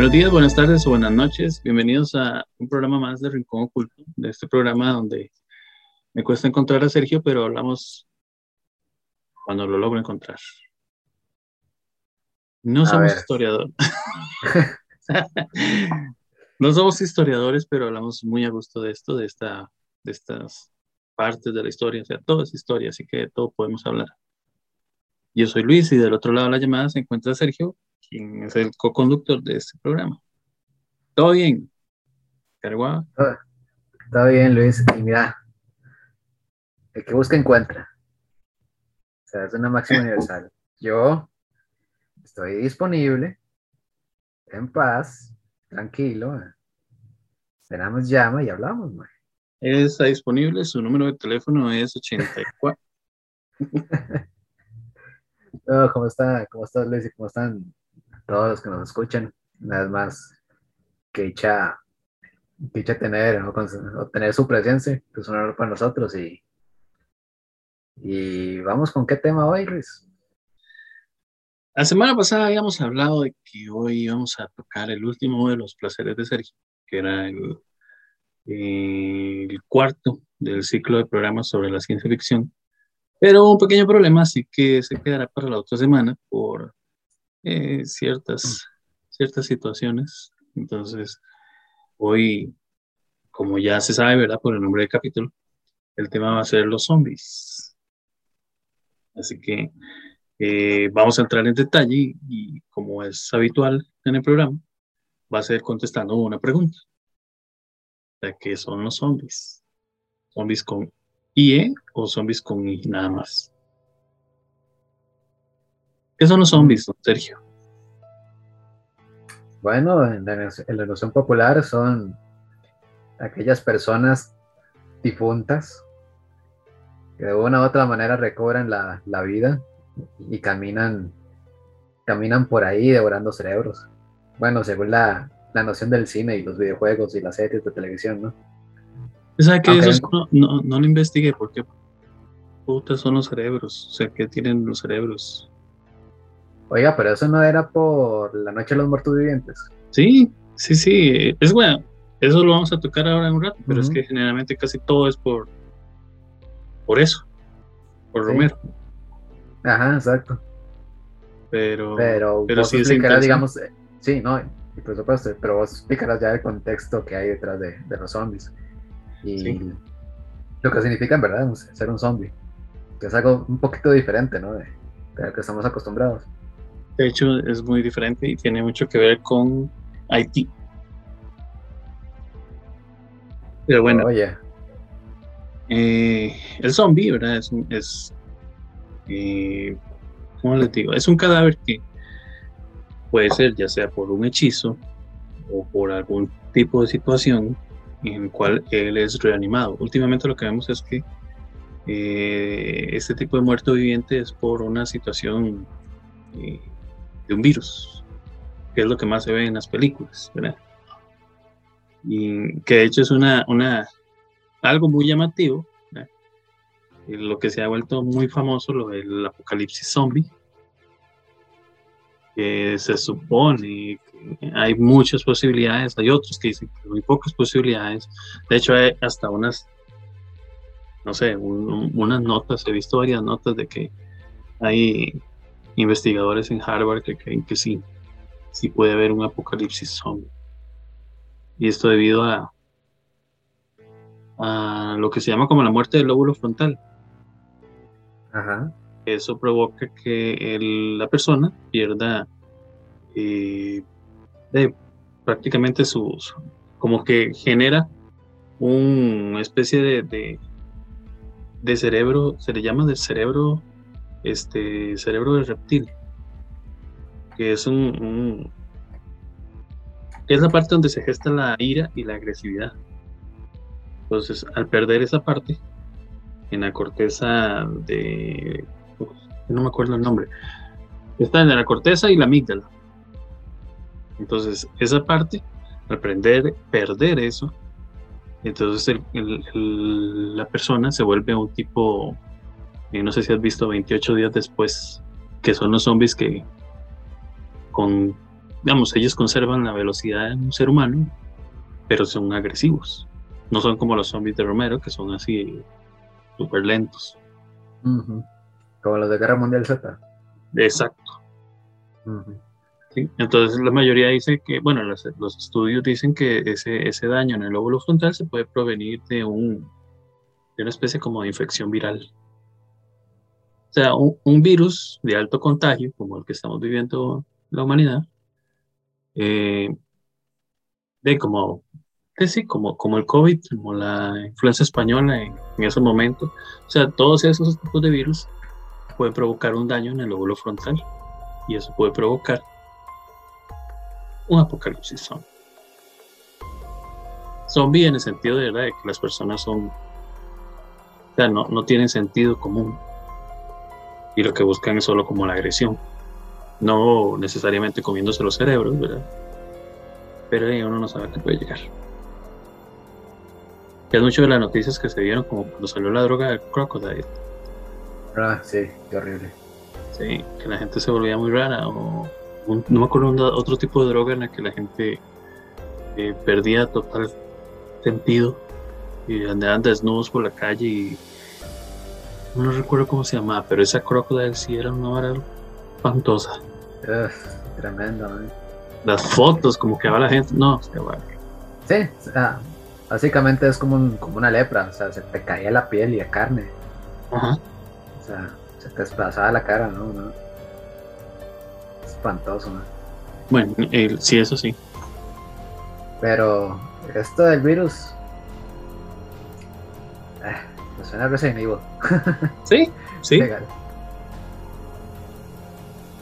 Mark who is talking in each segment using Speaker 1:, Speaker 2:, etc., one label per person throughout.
Speaker 1: Buenos días, buenas tardes o buenas noches. Bienvenidos a un programa más de Rincón Oculto, de este programa donde me cuesta encontrar a Sergio, pero hablamos cuando lo logro encontrar. No somos historiadores. no somos historiadores, pero hablamos muy a gusto de esto, de, esta, de estas partes de la historia, o sea, todo es historia, así que de todo podemos hablar. Yo soy Luis y del otro lado de la llamada se encuentra Sergio, quien es el co-conductor de este programa. ¿Todo bien?
Speaker 2: Todo, bien, Luis. Y mira, el que busca encuentra. O sea, es una máxima universal. Yo estoy disponible, en paz, tranquilo. Esperamos llama y hablamos, man.
Speaker 1: Está disponible, su número de teléfono es 84.
Speaker 2: ¿Cómo está? ¿Cómo estás, Luis? ¿Cómo están todos los que nos escuchan? Nada más que dicha, dicha tener, o tener su presencia, que es un honor para nosotros. Y, y vamos con qué tema hoy, Luis.
Speaker 1: La semana pasada habíamos hablado de que hoy íbamos a tocar el último de los placeres de Sergio, que era el, el cuarto del ciclo de programas sobre la ciencia ficción. Pero un pequeño problema, así que se quedará para la otra semana por eh, ciertas, ciertas situaciones. Entonces, hoy, como ya se sabe, ¿verdad? Por el nombre del capítulo, el tema va a ser los zombies. Así que eh, vamos a entrar en detalle y, como es habitual en el programa, va a ser contestando una pregunta. ¿De qué son los zombies? Zombies con IE o zombies con I nada más. ¿Qué son los zombies, don Sergio?
Speaker 2: Bueno, en la, noción popular son aquellas personas difuntas que de una u otra manera recobran la, vida y caminan, caminan por ahí devorando cerebros. Bueno, según la, la noción del cine y los videojuegos y las series de televisión, ¿no?
Speaker 1: ¿Sabe que eso no, no, lo investigué porque putas son los cerebros? O sea, ¿qué tienen los cerebros?
Speaker 2: Oiga, pero eso no era por la noche de los muertos vivientes.
Speaker 1: Sí, sí, sí. Es bueno. Eso lo vamos a tocar ahora en un rato, pero es que generalmente casi todo es por por eso, por Romero.
Speaker 2: Ajá, exacto.
Speaker 1: Pero,
Speaker 2: pero, pero sí explicarás, digamos, eh, sí, no, por supuesto, pero vos explicarás ya el contexto que hay detrás de, de los zombies y lo que significa en verdad ser un zombie, que es algo un poquito diferente, ¿no? De, lo que estamos acostumbrados.
Speaker 1: De hecho, es muy diferente y tiene mucho que ver con Haití. Pero bueno. Eh, el zombie, ¿verdad? Es, es eh, ¿cómo les digo? Es un cadáver que puede ser ya sea por un hechizo o por algún tipo de situación en el cual él es reanimado. Últimamente lo que vemos es que eh, este tipo de muerto viviente es por una situación eh, de un virus, que es lo que más se ve en las películas, ¿verdad? Y que de hecho es una, una algo muy llamativo, lo que se ha vuelto muy famoso, lo del apocalipsis zombie, que se supone hay muchas posibilidades, hay otros que dicen que muy pocas posibilidades. De hecho, hay hasta unas, no sé, unas notas, he visto varias notas de que hay investigadores en Harvard que creen que sí, sí puede haber un apocalipsis zombie. Y esto debido a, a lo que se llama como la muerte del lóbulo frontal. Eso provoca que la persona pierda eh, de prácticamente sus, como que genera una especie de, de, cerebro, se le llama de cerebro, este, cerebro de reptil, que es un, es la parte donde se gesta la ira y la agresividad. Entonces, al perder esa parte, en la corteza de, no me acuerdo el nombre, está en la corteza y la amígdala entonces, esa parte, al aprender, perder eso, entonces la persona se vuelve un tipo, eh, no sé si has visto 28 días después, que son los zombies que con digamos, ellos conservan la velocidad de un ser humano, pero son agresivos. No son como los zombies de Romero, que son así súper lentos.
Speaker 2: Como los de Guerra Mundial Z.
Speaker 1: Exacto. Entonces la mayoría dice que, bueno, los, estudios dicen que ese, ese, daño en el lóbulo frontal se puede provenir de, un, de una especie como de infección viral. O sea, un, virus de alto contagio, como el que estamos viviendo la humanidad, eh, de como, sí, como, como el COVID, como la influenza española en, en ese momento. O sea, todos esos tipos de virus pueden provocar un daño en el lóbulo frontal y eso puede provocar un apocalipsis zombie. Zombie en el sentido de, ¿verdad? de que las personas son, o sea, no, no tienen sentido común y lo que buscan es solo como la agresión, no necesariamente comiéndose los cerebros, ¿verdad? Pero uno no sabe a qué puede llegar. Que es mucho de las noticias que se dieron como cuando salió la droga del crocodile.
Speaker 2: Ah, sí, qué horrible.
Speaker 1: Sí, que la gente se volvía muy rara o no me acuerdo otro tipo de droga en la que la gente eh, perdía total sentido y andaban desnudos por la calle y no recuerdo cómo se llamaba, pero esa crocodile sí era una vara espantosa.
Speaker 2: tremendo,
Speaker 1: Las fotos, como que va la gente, no, es
Speaker 2: Sí, básicamente es como, como una lepra, o sea, se te caía la piel y la carne.
Speaker 1: Ajá.
Speaker 2: O sea, se te desplazaba la cara, ¿no? ¿No? espantoso,
Speaker 1: Bueno, sí, eso sí.
Speaker 2: Pero esto del virus. Me suena Resident Evil.
Speaker 1: sí, sí.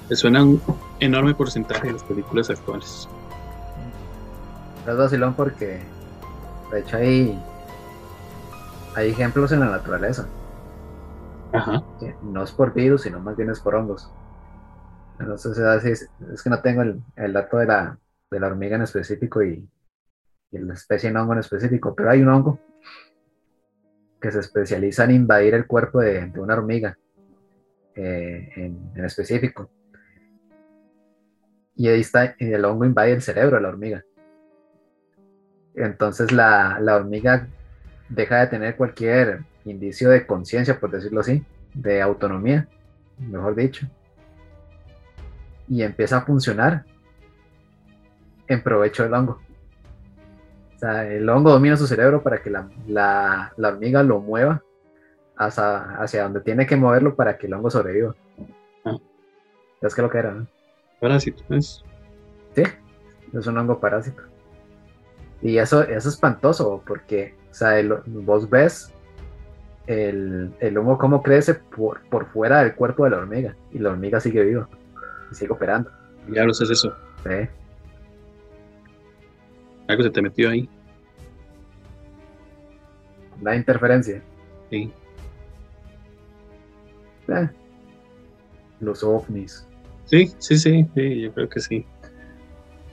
Speaker 1: Me suena un enorme porcentaje de las películas actuales.
Speaker 2: Es vacilón porque, de hecho, hay, hay ejemplos en la naturaleza.
Speaker 1: Ajá.
Speaker 2: No es por virus, sino más bien es por hongos. Si es, es, que no tengo el, el dato de la, de la, hormiga en específico y, y, la especie de hongo en específico, pero hay un hongo que se especializa en invadir el cuerpo de, una hormiga eh, en, en, específico. Y ahí está, y el hongo invade el cerebro de la hormiga. Entonces la, la hormiga deja de tener cualquier indicio de conciencia, por decirlo así, de autonomía, mejor dicho y empieza a funcionar en provecho del hongo. O sea, el hongo domina su cerebro para que la, la, la hormiga lo mueva hacia, hacia, donde tiene que moverlo para que el hongo sobreviva. Ah. Es que lo que era, ¿no?
Speaker 1: Parásito, ¿es?
Speaker 2: Sí, es un hongo parásito. Y eso, es espantoso porque, o sea, vos ves el, el hongo cómo crece por, por fuera del cuerpo de la hormiga y la hormiga sigue viva y sigue operando.
Speaker 1: Ya lo es eso.
Speaker 2: Sí.
Speaker 1: Algo se te metió ahí.
Speaker 2: La interferencia.
Speaker 1: Sí.
Speaker 2: Eh. Los ovnis.
Speaker 1: Sí, sí, sí, sí, yo creo que sí.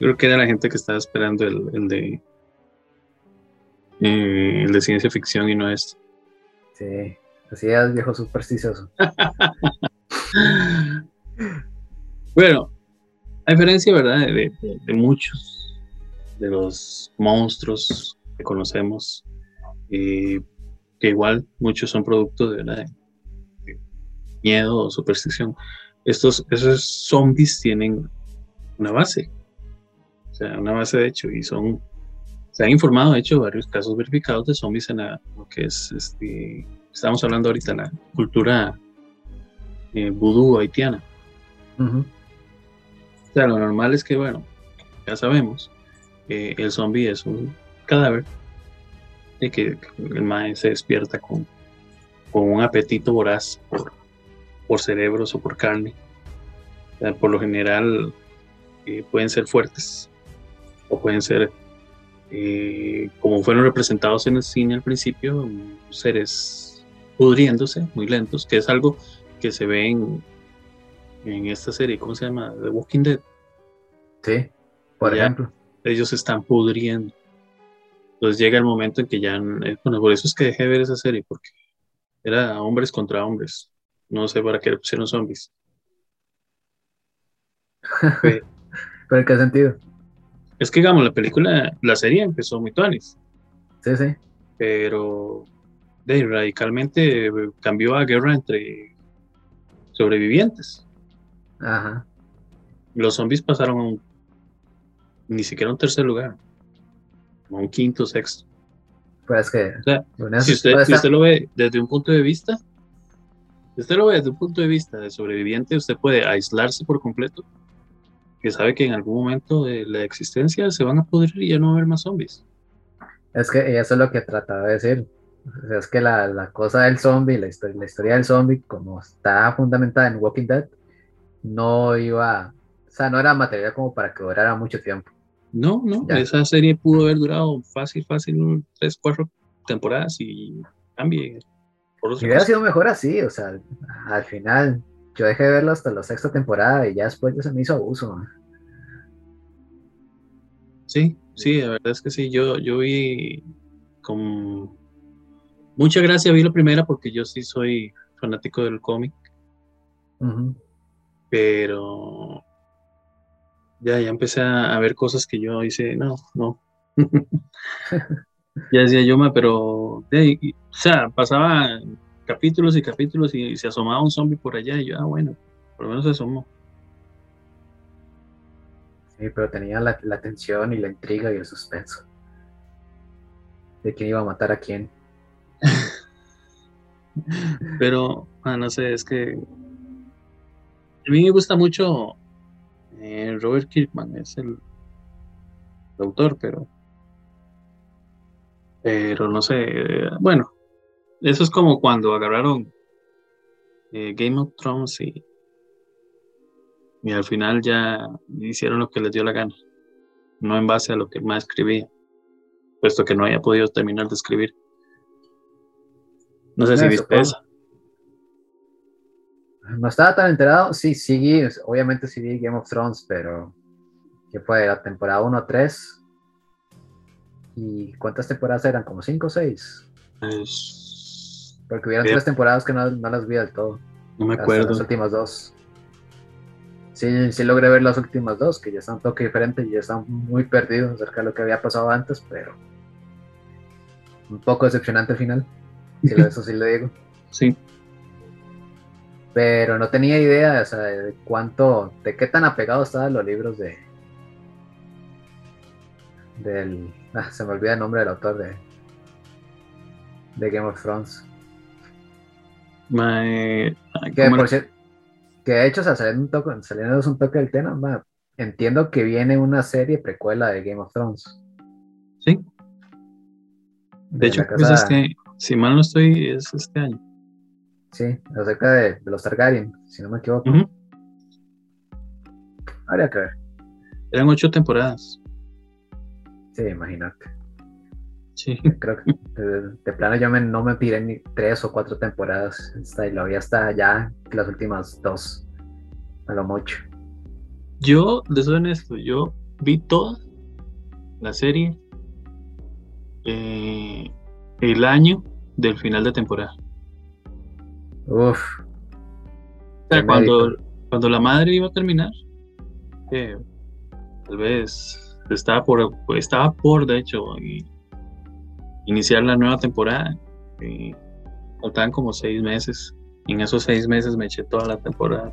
Speaker 1: Yo creo que era la gente que estaba esperando el, el de eh, el de ciencia ficción y no es.
Speaker 2: Sí, así es, viejo supersticioso.
Speaker 1: Bueno, a diferencia, ¿verdad? De, muchos de los monstruos que conocemos, eh, que igual muchos son producto de, miedo o superstición. Estos, esos zombies tienen una base, o sea, una base de hecho, y son, se han informado, de hecho, varios casos verificados de zombies en lo que es, este, estamos hablando ahorita, la cultura eh, vudú haitiana. Sea, lo normal es que, bueno, ya sabemos, el zombie es un cadáver y que, el mae se despierta con, con un apetito voraz por, por cerebros o por carne. por lo general eh, pueden ser fuertes o pueden ser, eh, como fueron representados en el cine al principio, seres pudriéndose, muy lentos, que es algo que se ve en, en esta serie, ¿cómo se llama? The Walking Dead.
Speaker 2: Sí, por ejemplo.
Speaker 1: Ellos están pudriendo. Entonces llega el momento en que ya, eh, bueno, por eso es que dejé de ver esa serie, porque era hombres contra hombres. No sé para qué le pusieron zombies.
Speaker 2: ¿Pero en qué sentido?
Speaker 1: Es que, digamos, la película, la serie empezó muy tuanis.
Speaker 2: Sí, sí.
Speaker 1: Pero de, radicalmente cambió a guerra entre sobrevivientes.
Speaker 2: Ajá.
Speaker 1: Los zombies pasaron a un, ni siquiera un tercer lugar, a un quinto, sexto.
Speaker 2: Pues que.
Speaker 1: O sea,
Speaker 2: bueno,
Speaker 1: si usted, si usted lo ve desde un punto de vista, si usted lo ve desde un punto de vista de sobreviviente, usted puede aislarse por completo, que sabe que en algún momento de la existencia se van a pudrir y ya no va a haber más zombies.
Speaker 2: Es que eso es lo que trataba de decir. O sea, es que la, la cosa del zombie, la historia, la historia del zombie, como está fundamentada en Walking Dead, no iba, o sea, no era material como para que durara mucho tiempo.
Speaker 1: No, no,
Speaker 2: Ya.
Speaker 1: esa serie pudo haber durado fácil, fácil, tres, cuatro temporadas y cambie. Por
Speaker 2: Y hubiera sido mejor así, o sea, al final yo dejé de verlo hasta la sexta temporada y ya después ya se me hizo abuso.
Speaker 1: Sí, sí, la verdad es que sí, yo, yo vi con mucha gracia, vi la primera porque yo sí soy fanático del cómic, pero ya, ya empecé a, ver cosas que yo hice, no, no. ya decía yo, "Ma, pero, de- y- o sea, pasaba capítulos y capítulos y, se asomaba un zombie por allá y yo, ah, bueno, por lo menos se asomó.
Speaker 2: Sí, pero tenía la, la tensión y la intriga y el suspenso de quién iba a matar a quién.
Speaker 1: Pero, ah, no sé, es que a mí me gusta mucho eh, Robert Kirkman, es el, el autor, pero, pero no sé, bueno, eso es como cuando agarraron eh, Game of Thrones y, y al final ya hicieron lo que les dio la gana, no en base a lo que más escribía, puesto que no haya podido terminar de escribir. No sé si viste eso.
Speaker 2: No estaba tan enterado, sí, sí, obviamente sí vi Game of Thrones, pero que fue la temporada 1 a 3. ¿Y cuántas temporadas eran? ¿Como 5 o 6?
Speaker 1: Es-
Speaker 2: Porque hubieron tres temporadas que no, no las vi del todo.
Speaker 1: No me acuerdo.
Speaker 2: las últimas dos. Sí, sí logré ver las últimas dos, que ya están un toque diferente y ya están muy perdidos acerca de lo que había pasado antes, pero un poco decepcionante al final. Sí, eso sí le digo.
Speaker 1: Sí,
Speaker 2: Pero no tenía idea, o sea, de cuánto, de qué tan apegados estaban los libros de del ah, se me olvida el nombre del autor de de Game of Thrones. Que de hecho, o sea, saliendo un toque, saliéndonos un toque del tema, ma, entiendo que viene una serie precuela de Game of Thrones.
Speaker 1: Sí, de hecho, creo que es
Speaker 2: casa-
Speaker 1: este, si mal no estoy, es este año.
Speaker 2: Sí, acerca de, de los Targaryen, si no me equivoco. Habría que ver.
Speaker 1: Eran ocho temporadas.
Speaker 2: Sí, imagínate.
Speaker 1: Sí,
Speaker 2: Creo que de, de plano yo me- no me tiré ni tres o cuatro temporadas. Hasta, y lo vi hasta ya las últimas dos. A lo mucho.
Speaker 1: yo, de soy honesto, yo vi toda la serie eh, el año del final de temporada.
Speaker 2: Uf,
Speaker 1: O sea, cuando, cuando la madre iba a terminar, que tal vez estaba por, estaba por, de hecho, y- iniciar la nueva temporada. Y faltaban como seis meses. Y en esos seis meses me eché toda la temporada.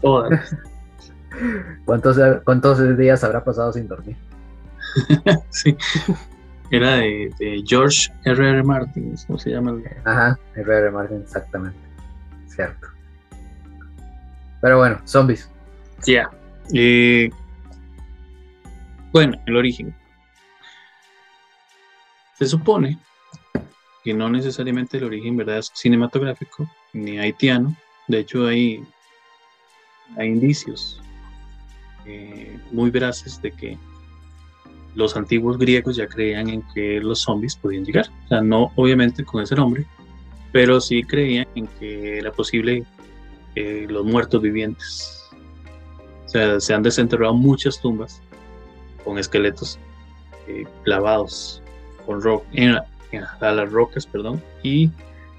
Speaker 1: Todas.
Speaker 2: ¿cuántos, ¿cuántos días habrá pasado sin dormir?
Speaker 1: sí. Era de, de George R. R. Martin, ¿cómo se llama?
Speaker 2: Ajá, R.R. Martin, exactamente. Cierto. Pero bueno, zombies.
Speaker 1: Ya. Eh, bueno, el origen. Se supone que no necesariamente el origen ¿verdad? es cinematográfico ni haitiano. De hecho, hay, hay indicios eh, muy veraces de que los antiguos griegos ya creían en que los zombies podían llegar. O sea, no obviamente con ese nombre, pero sí creían en que era posible eh, los muertos vivientes. O sea, se han desenterrado muchas tumbas con esqueletos eh, clavados con a las rocas, perdón, y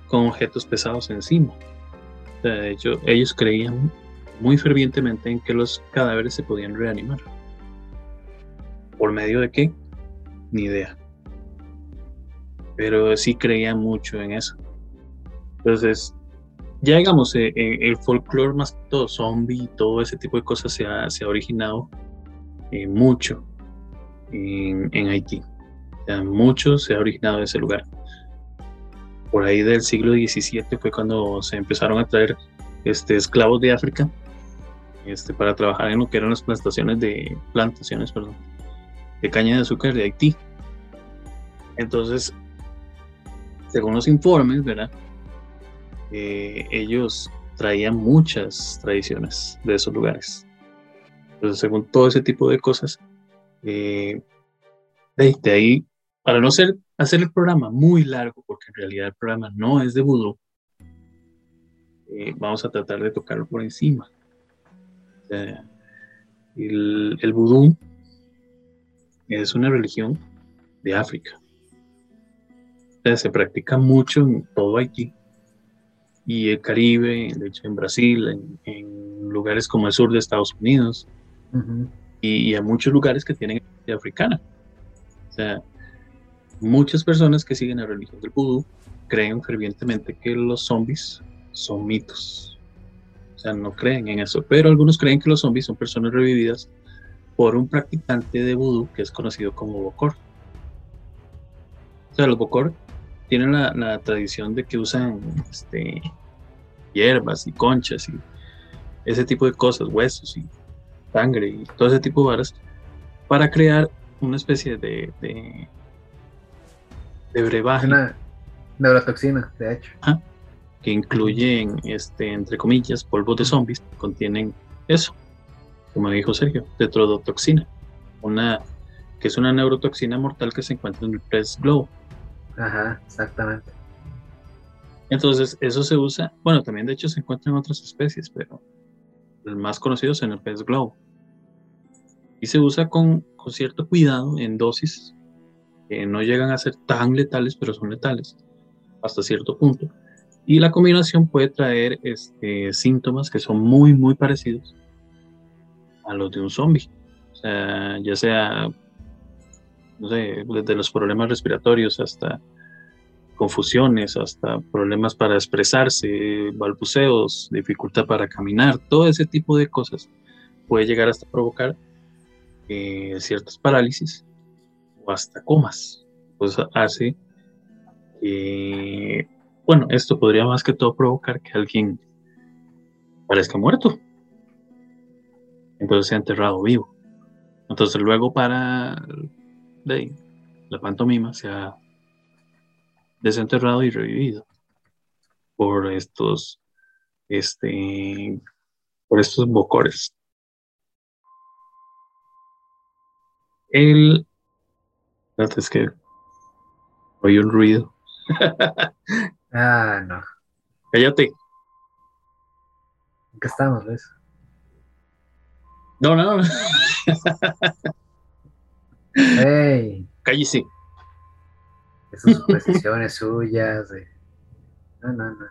Speaker 1: con objetos pesados encima. O sea, de hecho, ellos creían muy fervientemente en que los cadáveres se podían reanimar. ¿Por medio de qué? Ni idea. Pero sí creía mucho en eso. Entonces, ya digamos, eh, eh, el folclore más que todo zombie y todo ese tipo de cosas se ha, se ha originado eh, mucho en, Haití. O sea, mucho se ha originado en ese lugar. Por ahí del siglo XVII fue cuando se empezaron a traer este, esclavos de África este, para trabajar en lo que eran las plantaciones de plantaciones, perdón, de caña de azúcar de Haití. Entonces, según los informes, ¿verdad? Eh, ellos traían muchas tradiciones de esos lugares. Entonces, según todo ese tipo de cosas, eh, de, ahí, para no ser, hacer el programa muy largo, porque en realidad el programa no es de vudú, eh, vamos a tratar de tocarlo por encima. el, el vudú es una religión de África. se practica mucho en todo Haití y el Caribe, de hecho en Brasil, en, lugares como el sur de Estados Unidos y, y, a muchos lugares que tienen africana. O sea, muchas personas que siguen la religión del vudú creen fervientemente que los zombies son mitos. O sea, no creen en eso, pero algunos creen que los zombies son personas revividas por un practicante de vudú que es conocido como Bokor. O sea, los Bokor tienen la, tradición de que usan este, hierbas y conchas y ese tipo de cosas, huesos y sangre y todo ese tipo de varas para crear una especie de, de, de brebaje.
Speaker 2: Una neurotoxina, de hecho.
Speaker 1: que incluyen, este, entre comillas, polvos de zombies, contienen eso como dijo Sergio, tetrodotoxina, una, que es una neurotoxina mortal que se encuentra en el pez globo.
Speaker 2: Ajá, exactamente.
Speaker 1: Entonces, eso se usa, bueno, también de hecho se encuentra en otras especies, pero el más conocido es en el pez globo. Y se usa con, con cierto cuidado en dosis que no llegan a ser tan letales, pero son letales hasta cierto punto. Y la combinación puede traer este, síntomas que son muy, muy parecidos a los de un zombie. O sea, ya sea, no sé, desde los problemas respiratorios hasta confusiones, hasta problemas para expresarse, balbuceos, dificultad para caminar, todo ese tipo de cosas puede llegar hasta provocar eh, ciertas parálisis o hasta comas. Pues hace que, bueno, esto podría más que todo provocar que alguien parezca muerto entonces se ha enterrado vivo. Entonces luego para de, la pantomima se ha desenterrado y revivido por estos este por estos bocores. El es que oí un ruido.
Speaker 2: ah, no.
Speaker 1: Cállate.
Speaker 2: ¿En qué estamos, Luis?
Speaker 1: No, no.
Speaker 2: hey.
Speaker 1: Cállese.
Speaker 2: Esas suposiciones suyas. No, no, no, no.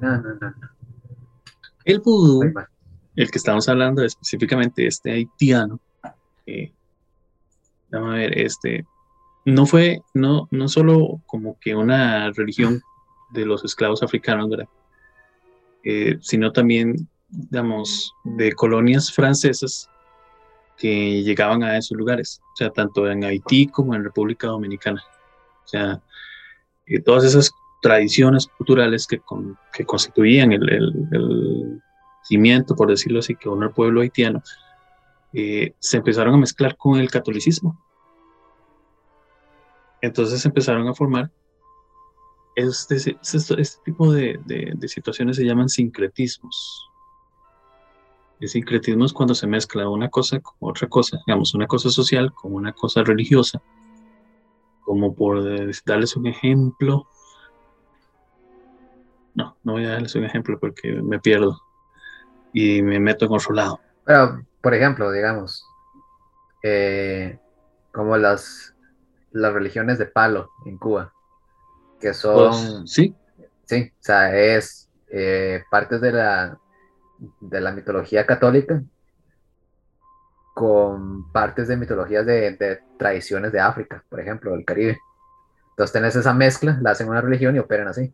Speaker 2: No, no, no.
Speaker 1: El vudú, el que estamos hablando específicamente, este haitiano, vamos a ver, este, no fue, no, no solo como que una religión de los esclavos africanos, ¿verdad? Eh, sino también digamos, de colonias francesas que llegaban a esos lugares, o sea, tanto en Haití como en República Dominicana. O sea, eh, todas esas tradiciones culturales que, que constituían el, cimiento, por decirlo así, que uno el pueblo haitiano, eh, se empezaron a mezclar con el catolicismo. Entonces empezaron a formar este, este, este tipo de, de situaciones se llaman sincretismos. El sincretismo es cuando se mezcla una cosa con otra cosa, digamos, una cosa social con una cosa religiosa. Como por darles un ejemplo. No, no voy a darles un ejemplo porque me pierdo y me meto en otro lado.
Speaker 2: Pero, por ejemplo, digamos, eh, como las, las religiones de palo en Cuba, que son...
Speaker 1: Pues, sí.
Speaker 2: Sí, o sea, es eh, partes de la, de la mitología católica con partes de mitologías de, tradiciones de África, por ejemplo, del Caribe. Entonces tenés esa mezcla, la hacen una religión y operan así.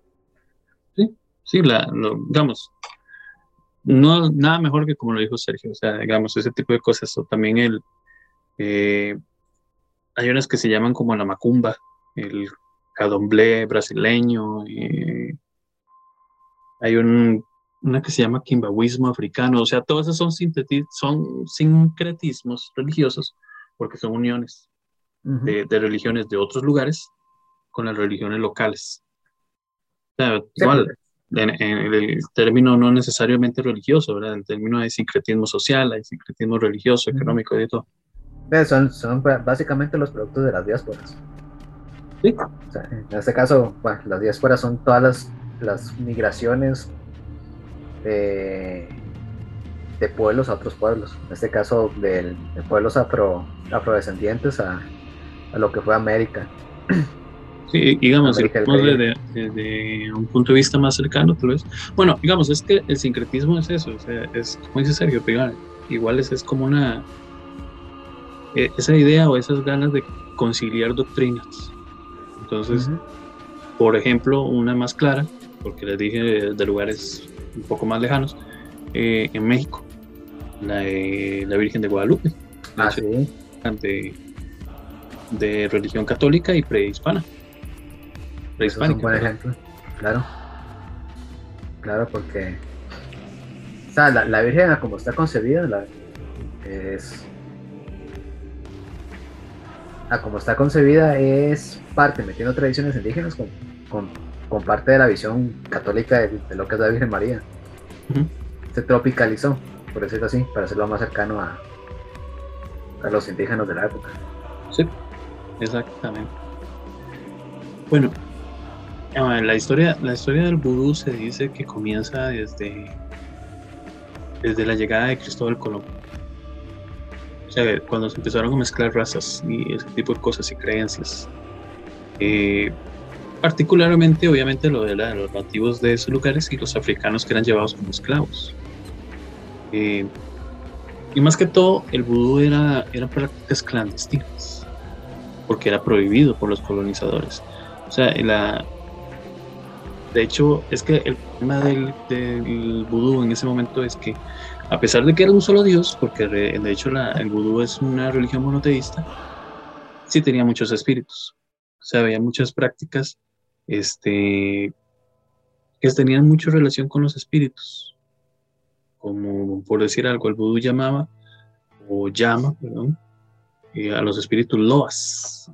Speaker 1: Sí, sí, la, digamos, no nada mejor que como lo dijo Sergio, o sea, digamos, ese tipo de cosas, o también el, eh, hay unas que se llaman como la macumba, el cadomblé brasileño, eh, hay un, una que se llama quimbahuismo africano, o sea, todas esas son, son sincretismos religiosos porque son uniones de, religiones de otros lugares con las religiones locales. O sea, igual, en, el término no necesariamente religioso, ¿verdad? En el término de sincretismo social, hay sincretismo religioso, económico y de todo.
Speaker 2: Son, son básicamente los productos de las diásporas. Sí. en este caso, bueno, las diásporas son todas las, las migraciones de, de, pueblos a otros pueblos. En este caso, de, pueblos afro, afrodescendientes a, a, lo que fue América.
Speaker 1: Sí, digamos, desde, un punto de vista más cercano, tal vez. Bueno, digamos, es que el sincretismo es eso, o sea, es como dice Sergio, igual es, es como una. E, esa idea o esas ganas de conciliar doctrinas. Entonces, por ejemplo, una más clara, porque les dije de lugares un poco más lejanos, eh, en México, la, la, Virgen de Guadalupe,
Speaker 2: ah, sí.
Speaker 1: de, de, religión católica y prehispana.
Speaker 2: Prehispánica. Es un buen ejemplo, claro. Claro, porque o sea, la, la Virgen, como está concebida, la, es. A como está concebida, es parte, metiendo tradiciones indígenas con, con con parte de la visión católica de, lo que es la Virgen María. Se tropicalizó, por decirlo así, para hacerlo más cercano a, a los indígenas de la época.
Speaker 1: Sí, exactamente. Bueno, la historia, la historia del vudú se dice que comienza desde, desde la llegada de Cristóbal Colón. O sea, cuando se empezaron a mezclar razas y ese tipo de cosas y creencias. Eh, particularmente obviamente lo de, los nativos de esos lugares y los africanos que eran llevados como esclavos. Eh, y más que todo, el vudú era, eran prácticas clandestinas, porque era prohibido por los colonizadores. O sea, la, de hecho, es que el problema del, del vudú en ese momento es que, a pesar de que era un solo dios, porque de hecho el vudú es una religión monoteísta, sí tenía muchos espíritus. O sea, había muchas prácticas este, que tenían mucha relación con los espíritus. Como por decir algo, el vudú llamaba, o llama, perdón, eh, a los espíritus loas.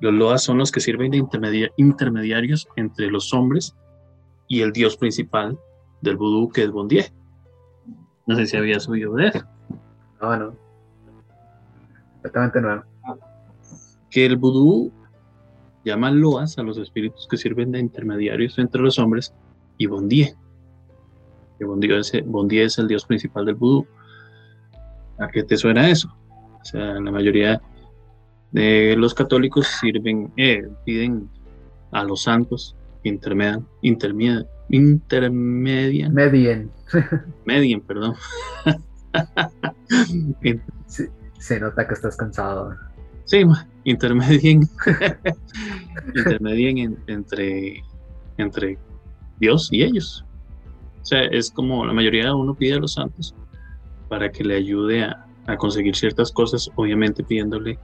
Speaker 1: Los loas son los que sirven de intermediarios entre los hombres y el dios principal del vudú, que es Bondie. No sé si había subido de eso.
Speaker 2: No, no. Completamente nuevo.
Speaker 1: Que el vudú llaman loas a los espíritus que sirven de intermediarios entre los hombres y Bondie. Que Bondie es, Bondie es el dios principal del vudú. ¿A qué te suena eso? O sea, la mayoría de los católicos sirven, eh, piden a los santos intermedian, intermedian, intermedian,
Speaker 2: medien,
Speaker 1: medien, perdón.
Speaker 2: se nota que estás cansado.
Speaker 1: Sí, intermedien, intermedien entre, entre Dios y ellos. O sea, es como la mayoría de uno pide a los santos para que le ayude a, conseguir ciertas cosas, obviamente pidiéndole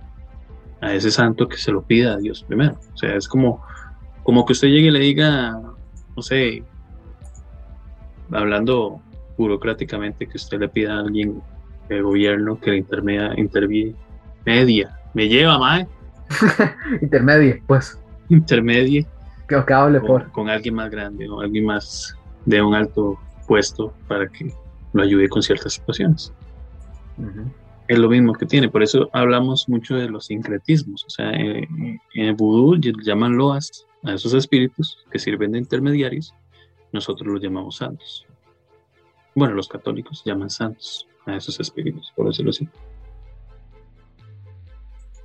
Speaker 1: a ese santo que se lo pida a Dios primero. O sea, es como, como que usted llegue y le diga, no sé, hablando burocráticamente, que usted le pida a alguien del gobierno que le intermedia, intermedia me lleva, mae.
Speaker 2: Intermedie, pues.
Speaker 1: Intermedie.
Speaker 2: Que, hable por.
Speaker 1: Con alguien más grande o alguien más de un alto puesto para que lo ayude con ciertas situaciones. Es lo mismo que tiene, por eso hablamos mucho de los sincretismos. O sea, eh, en, el vudú llaman loas a esos espíritus que sirven de intermediarios, nosotros los llamamos santos. Bueno, los católicos llaman santos a esos espíritus, por decirlo así.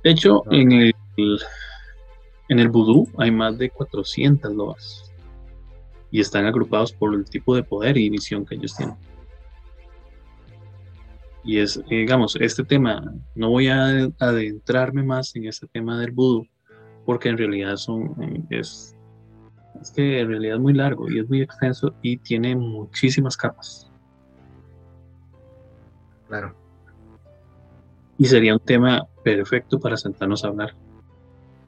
Speaker 1: De hecho, en el, en el vudú hay más de 400 loas y están agrupados por el tipo de poder y visión que ellos tienen. Y es, digamos, este tema, no voy a adentrarme más en este tema del vudú, porque en realidad son, es, es que en realidad es muy largo y es muy extenso y tiene muchísimas capas.
Speaker 2: Claro.
Speaker 1: Y sería un tema perfecto para sentarnos a hablar.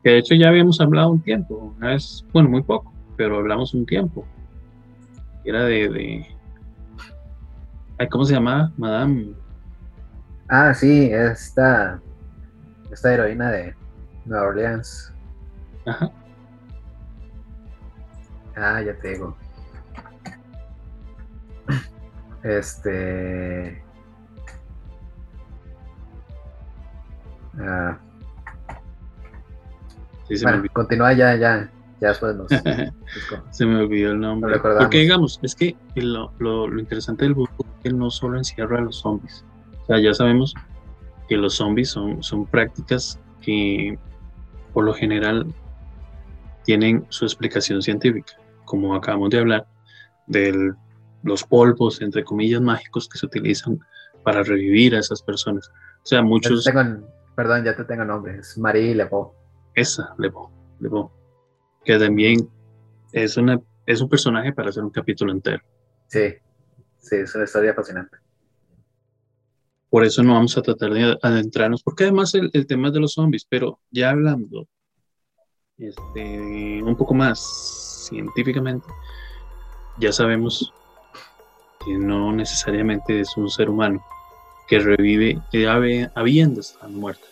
Speaker 1: Que de hecho ya habíamos hablado un tiempo, una vez, bueno, muy poco, pero hablamos un tiempo. Era de, de ¿cómo se llamaba? Madame.
Speaker 2: Ah, sí, esta, esta heroína de Nueva Orleans. Ajá. Ah, ya te digo. Este. Ah. Sí, se me continúa ya, ya. Ya después nos.
Speaker 1: se me olvidó el nombre. Porque digamos, es que lo, lo, interesante del buco es que no solo encierra a los zombies. O sea, ya sabemos que los zombies son, son prácticas que por lo general tienen su explicación científica, como acabamos de hablar, de los polvos, entre comillas, mágicos que se utilizan para revivir a esas personas. O sea, muchos...
Speaker 2: perdón, ya te tengo nombre, es Marie Lebeau.
Speaker 1: Esa, Lebeau, Lebeau que también es, una, es un personaje para hacer un capítulo entero.
Speaker 2: Sí, sí, es una historia fascinante.
Speaker 1: Por eso no vamos a tratar de adentrarnos, porque además el, el tema es de los zombies, pero ya hablando este, un poco más científicamente, ya sabemos que no necesariamente es un ser humano que revive habiendo estado muerto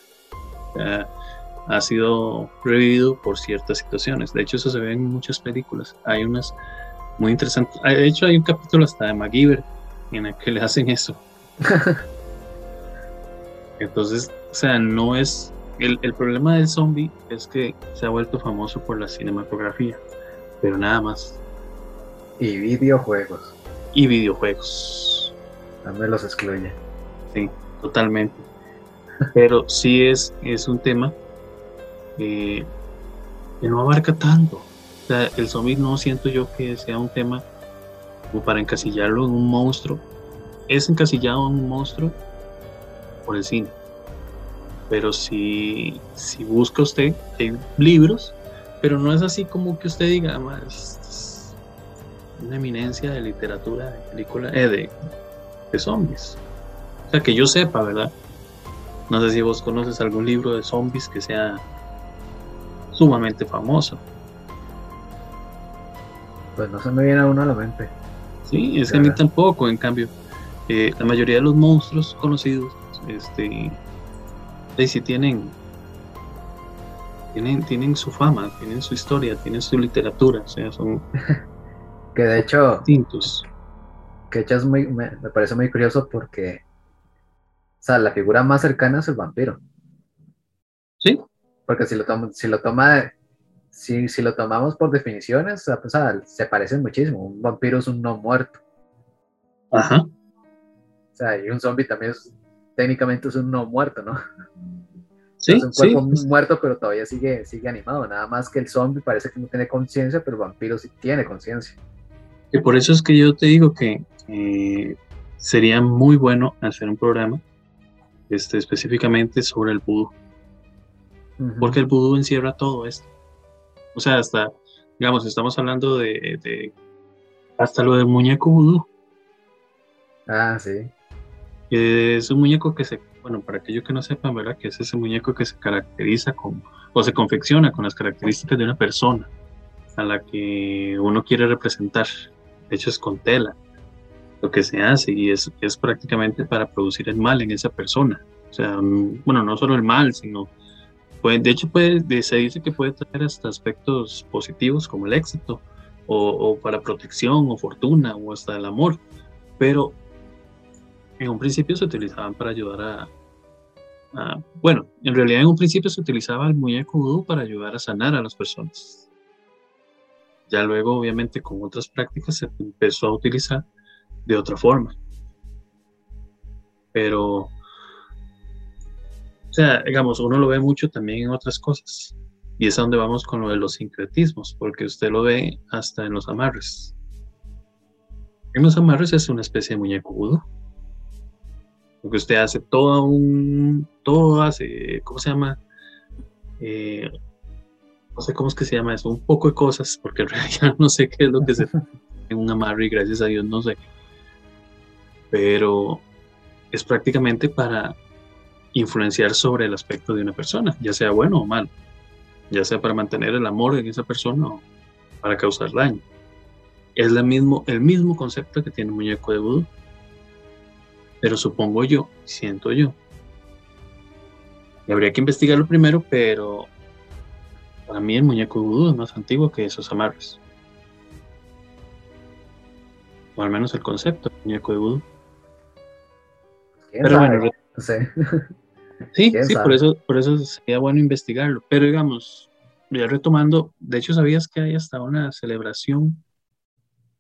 Speaker 1: ha sido revivido por ciertas situaciones. De hecho, eso se ve en muchas películas. Hay unas muy interesantes. De hecho, hay un capítulo hasta de MacGyver en el que le hacen eso. Entonces, o sea, no es. El, el, problema del zombie es que se ha vuelto famoso por la cinematografía, pero nada más.
Speaker 2: Y videojuegos.
Speaker 1: Y videojuegos.
Speaker 2: También los excluye.
Speaker 1: Sí, totalmente. Pero sí es, es un tema que no abarca tanto. O sea, el zombie no siento yo que sea un tema como para encasillarlo en un monstruo. Es encasillado en un monstruo por el cine. Pero si, si busca usted, hay libros, pero no es así como que usted diga, más una eminencia de literatura, de película, eh, de, de zombies. O sea, que yo sepa, ¿verdad? No sé si vos conoces algún libro de zombies que sea sumamente famoso.
Speaker 2: Pues no se me viene a uno a la mente.
Speaker 1: Sí, es que a mí tampoco, en cambio, eh, la mayoría de los monstruos conocidos, este, sí tienen, tienen, tienen su fama, tienen su historia, tienen su literatura, o sea, son
Speaker 2: que de hecho
Speaker 1: distintos.
Speaker 2: Que de hecho es muy, me, me, parece muy curioso porque, sea, la figura más cercana es el vampiro.
Speaker 1: Sí,
Speaker 2: porque si lo, toma, si lo toma, si, si lo tomamos por definiciones, pues, se parecen muchísimo. Un vampiro es un no muerto.
Speaker 1: Ajá.
Speaker 2: O sea, y un zombie también es, técnicamente es un no muerto, ¿no?
Speaker 1: Sí,
Speaker 2: es un cuerpo muerto, pero todavía sigue, sigue animado. Nada más que el zombie parece que no tiene conciencia, pero el vampiro sí tiene conciencia.
Speaker 1: Y por eso es que yo te digo que sería muy bueno hacer un programa este, específicamente sobre el vudú porque el vudú encierra todo esto. O sea, hasta, digamos, estamos hablando de, hasta lo del muñeco vudú.
Speaker 2: Ah, sí.
Speaker 1: es un muñeco que se, bueno, para aquellos que no sepan, ¿verdad? Que es ese muñeco que se caracteriza con, o se confecciona con las características de una persona a la que uno quiere representar. De hecho, es con tela lo que se hace y es, es prácticamente para producir el mal en esa persona. O sea, mm, bueno, no solo el mal, sino de hecho, puede, se dice que puede traer hasta aspectos positivos como el éxito, o, para protección, o fortuna, o hasta el amor. Pero en un principio se utilizaban para ayudar a, bueno, en realidad en un principio se utilizaba el muñeco vudú para ayudar a sanar a las personas. Ya luego, obviamente, con otras prácticas se empezó a utilizar de otra forma. Pero o sea, digamos, uno lo ve mucho también en otras cosas. Y es a donde vamos con lo de los sincretismos, porque usted lo ve hasta en los amarres. En los amarres es una especie de muñeco vudú. Porque usted hace todo un, todo hace, ¿cómo se llama? Eh, no sé cómo es que se llama eso, un poco de cosas, porque en realidad no sé qué es lo que se en un amarre y gracias a Dios no sé. Pero es prácticamente para influenciar sobre el aspecto de una persona, ya sea bueno o malo, ya sea para mantener el amor en esa persona o para causar daño. Es la mismo, el mismo concepto que tiene el muñeco de vudú. Pero supongo yo, siento yo. Y habría que investigarlo primero, pero para mí el muñeco de vudú es más antiguo que esos amarres. O al menos el concepto del muñeco de vudú.
Speaker 2: Pero bueno,
Speaker 1: sí, sí, por eso, por eso sería bueno investigarlo. Pero digamos, ya retomando, de hecho, ¿sabías que hay hasta una celebración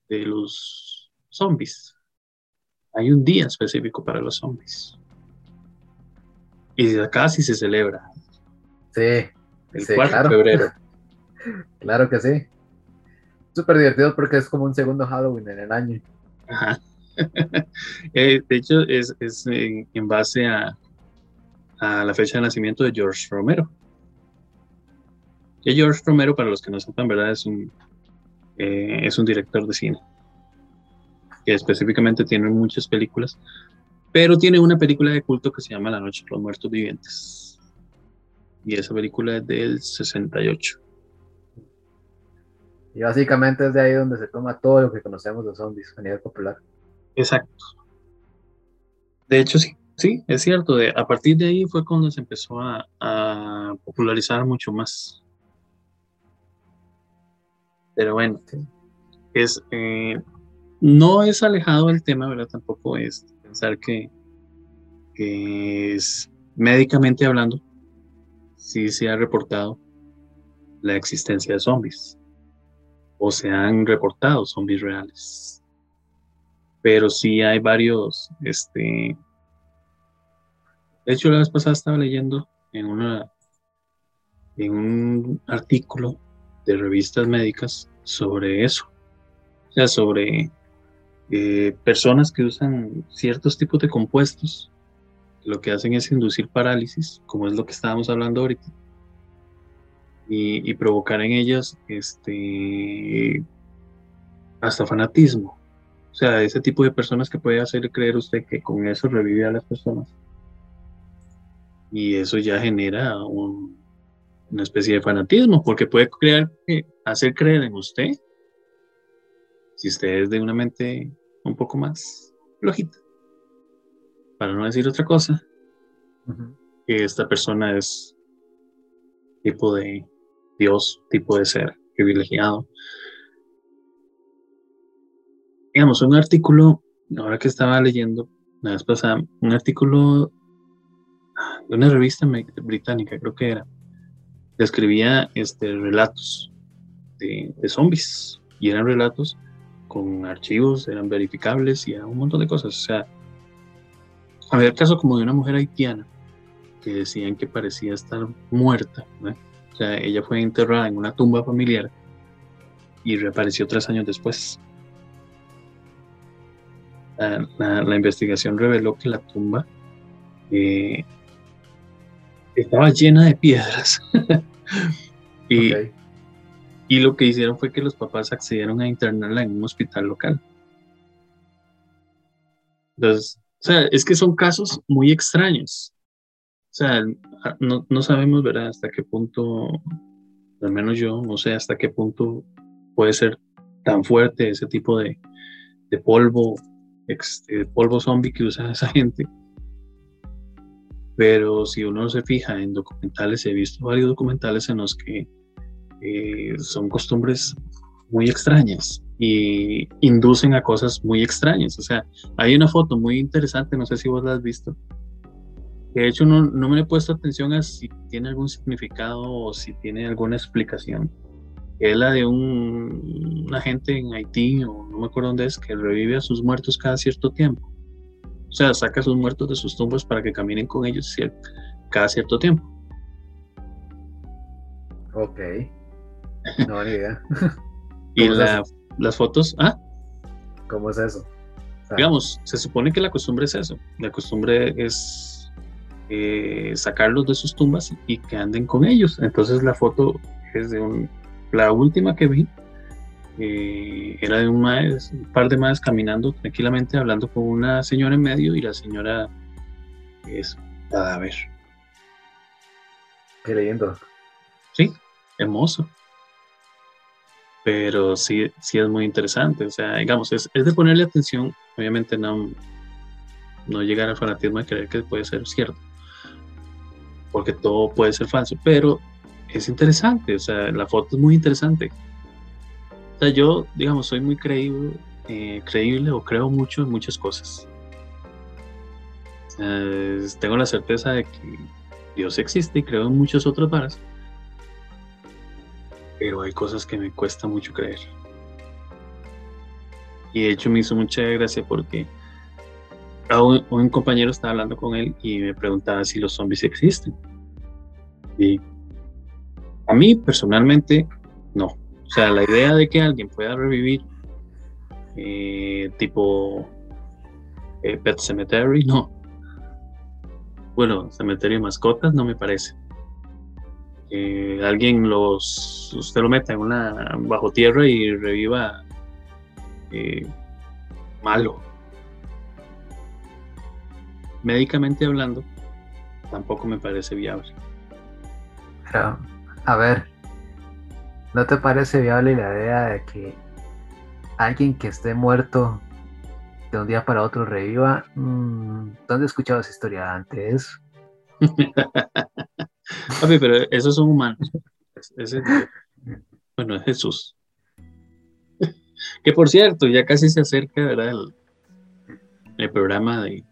Speaker 1: de los zombies? Hay un día específico para los zombies. Y acá sí se celebra.
Speaker 2: Sí.
Speaker 1: El 4 de febrero.
Speaker 2: claro que sí. Súper divertido porque es como un segundo Halloween en el año.
Speaker 1: Ajá. Eh, de hecho, es, es en, base a, a, la fecha de nacimiento de George Romero. Y George Romero, para los que no sepan, ¿verdad? Es un, eh, es un director de cine. Que específicamente tiene muchas películas. Pero tiene una película de culto que se llama La Noche de los Muertos Vivientes. Y esa película es del 68.
Speaker 2: Y básicamente es de ahí donde se toma todo lo que conocemos de zombies a nivel popular.
Speaker 1: Exacto. De hecho, sí, sí, es cierto. De, a partir de ahí fue cuando se empezó a, popularizar mucho más. Pero bueno, es, eh, no es alejado el tema, ¿verdad? Tampoco es pensar que, que es médicamente hablando, sí se ha reportado la existencia de zombies o se han reportado zombies reales. Pero sí hay varios, este, de hecho la vez pasada estaba leyendo en una, en un artículo de revistas médicas sobre eso, o sea, sobre eh, personas que usan ciertos tipos de compuestos, lo que hacen es inducir parálisis, como es lo que estábamos hablando ahorita y, provocar en ellas este, hasta fanatismo. O sea, ese tipo de personas que puede hacer creer usted que con eso revive a las personas. Y eso ya genera una especie de fanatismo, porque puede crear, hacer creer en usted, si usted es de una mente un poco más flojita, para no decir otra cosa, que esta persona es tipo de Dios, tipo de ser privilegiado. Digamos, un artículo, ahora que estaba leyendo, la vez pasada, un artículo de una revista británica, creo que era, describía este, relatos de, de zombies y eran relatos con archivos, eran verificables y era un montón de cosas. O sea, había el caso como de una mujer haitiana que decían que parecía estar muerta. O sea, ella fue enterrada en una tumba familiar y reapareció tres años después. La, investigación reveló que la tumba eh, estaba llena de piedras. y, y lo que hicieron fue que los papás accedieron a internarla en un hospital local. Entonces, o sea, es que son casos muy extraños. O sea, no, no sabemos, ¿verdad? Hasta qué punto, al menos yo, no sé hasta qué punto puede ser tan fuerte ese tipo de, de polvo, este, polvo zombie que usa esa gente. Pero si uno se fija en documentales, he visto varios documentales en los que eh, son costumbres muy extrañas y inducen a cosas muy extrañas. O sea, hay una foto muy interesante, no sé si vos la has visto, de hecho, no, no, me he puesto atención a si tiene algún significado o si tiene alguna explicación. Es la de un, agente en Haití, o no me acuerdo dónde es, que revive a sus muertos cada cierto tiempo. O sea, saca a sus muertos de sus tumbas para que caminen con ellos cada cierto tiempo.
Speaker 2: Ok. No, ni idea.
Speaker 1: y las fotos, ¿ah?
Speaker 2: ¿Cómo es eso?
Speaker 1: Digamos, se supone que la costumbre es eso. La costumbre es eh, sacarlos de sus tumbas y que anden con ellos. Entonces la foto es de un, la última que vi. Eh, era de un, un par de madres caminando tranquilamente, hablando con una señora en medio y la señora es cadáver.
Speaker 2: Qué lindo.
Speaker 1: Sí, hermoso. Pero sí, sí es muy interesante. O sea, digamos, es, es de ponerle atención. Obviamente no, no llegar al fanatismo de creer que puede ser cierto. Porque todo puede ser falso. Pero es interesante. O sea, la foto es muy interesante. O sea, yo, digamos, soy muy creíble, eh, creíble o creo mucho en muchas cosas. tengo la certeza de que Dios existe y creo en muchas otras varas pero hay cosas que me cuesta mucho creer. Y de hecho me hizo mucha gracia porque un, un, compañero estaba hablando con él y me preguntaba si los zombies existen. Y a mí personalmente no. O sea, la idea de que alguien pueda revivir eh, tipo eh, Pet Cemetery, no. Bueno, Cementerio de Mascotas no me parece alguien los usted lo meta en una bajo tierra y reviva eh, malo médicamente hablando tampoco me parece viable
Speaker 2: a ver ¿no te parece viable la idea de que alguien que esté muerto de un día para otro reviva? Mm, ¿Dónde has escuchado esa historia antes?
Speaker 1: Papi, pero esos son humanos. bueno, es Jesús. que por cierto, ya casi se acerca, ¿verdad? El, programa de.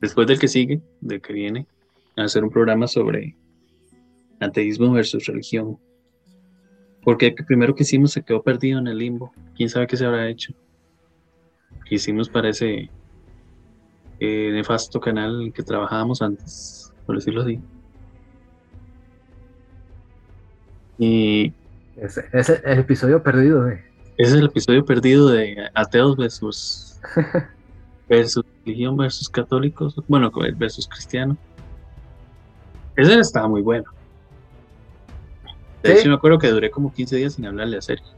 Speaker 1: Después del que sigue, del que viene, a hacer un programa sobre ateísmo versus religión. Porque el primero que hicimos se quedó perdido en el limbo. Quién sabe qué se habrá hecho. hicimos para ese eh, nefasto canal en que trabajábamos antes, por decirlo así. Y
Speaker 2: es, es el episodio perdido de.
Speaker 1: Es el episodio perdido de ateos versus versus religión versus católicos, bueno, versus cristiano. Ese estaba muy bueno. De hecho, me acuerdo que duré como 15 días sin hablarle a Sergio.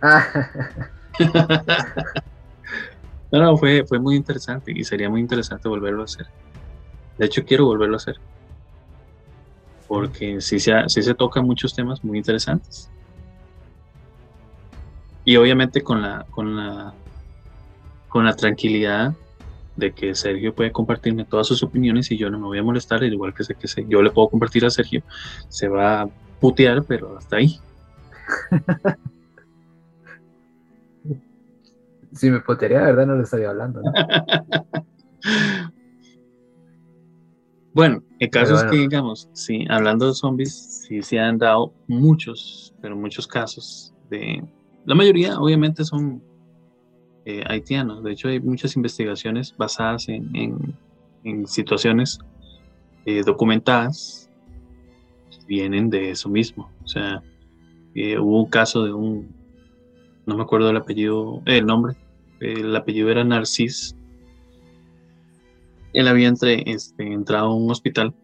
Speaker 1: no, no, fue, fue muy interesante y sería muy interesante volverlo a hacer. De hecho, quiero volverlo a hacer porque sí se, se tocan muchos temas muy interesantes. Y obviamente con la, con la, con la tranquilidad de que Sergio puede compartirme todas sus opiniones y yo no me voy a molestar, igual que sé que sé, yo le puedo compartir a Sergio, se va putear, pero hasta ahí.
Speaker 2: si me putearía, verdad, no le estaría hablando.
Speaker 1: Bueno, el caso es que, digamos, sí, hablando de zombies, sí se han dado muchos, pero muchos casos de... La mayoría, obviamente, son eh, haitianos. De hecho, hay muchas investigaciones basadas en, situaciones eh, documentadas vienen de eso mismo. O sea, eh, hubo un caso de un... No me acuerdo el apellido, el nombre. El apellido era Narcis él había este, entrado a un hospital,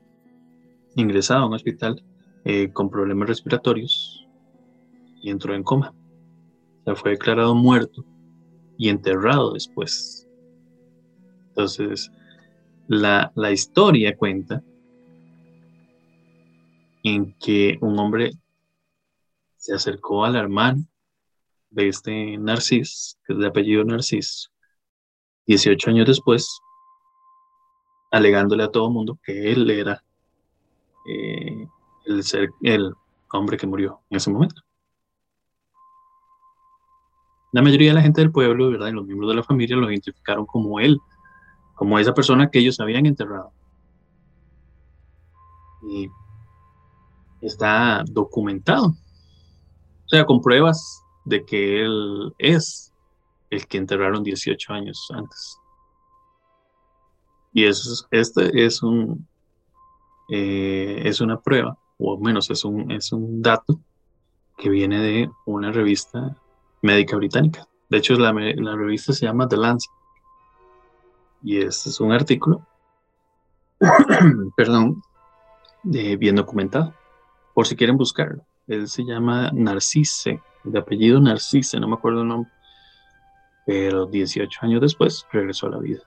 Speaker 1: ingresado a un hospital eh, con problemas respiratorios y entró en coma. O sea, fue declarado muerto y enterrado después. Entonces, la, la historia cuenta en que un hombre se acercó al hermano de este Narcis, que es de apellido Narcis, 18 años después, alegándole a todo el mundo que él era eh, el, ser, el hombre que murió en ese momento. La mayoría de la gente del pueblo, ¿verdad? Y los miembros de la familia lo identificaron como él, como esa persona que ellos habían enterrado. Y está documentado. O sea, con pruebas de que él es el que enterraron 18 años antes. Y eso este es un eh, es una prueba, o al menos es un, es un dato que viene de una revista médica británica. De hecho, la, la revista se llama The Lancet. Y este es un artículo, perdón, de, bien documentado, por si quieren buscarlo. Él se llama Narcisse, de apellido Narcisse, no me acuerdo el nombre. Pero 18 años después regresó a la vida.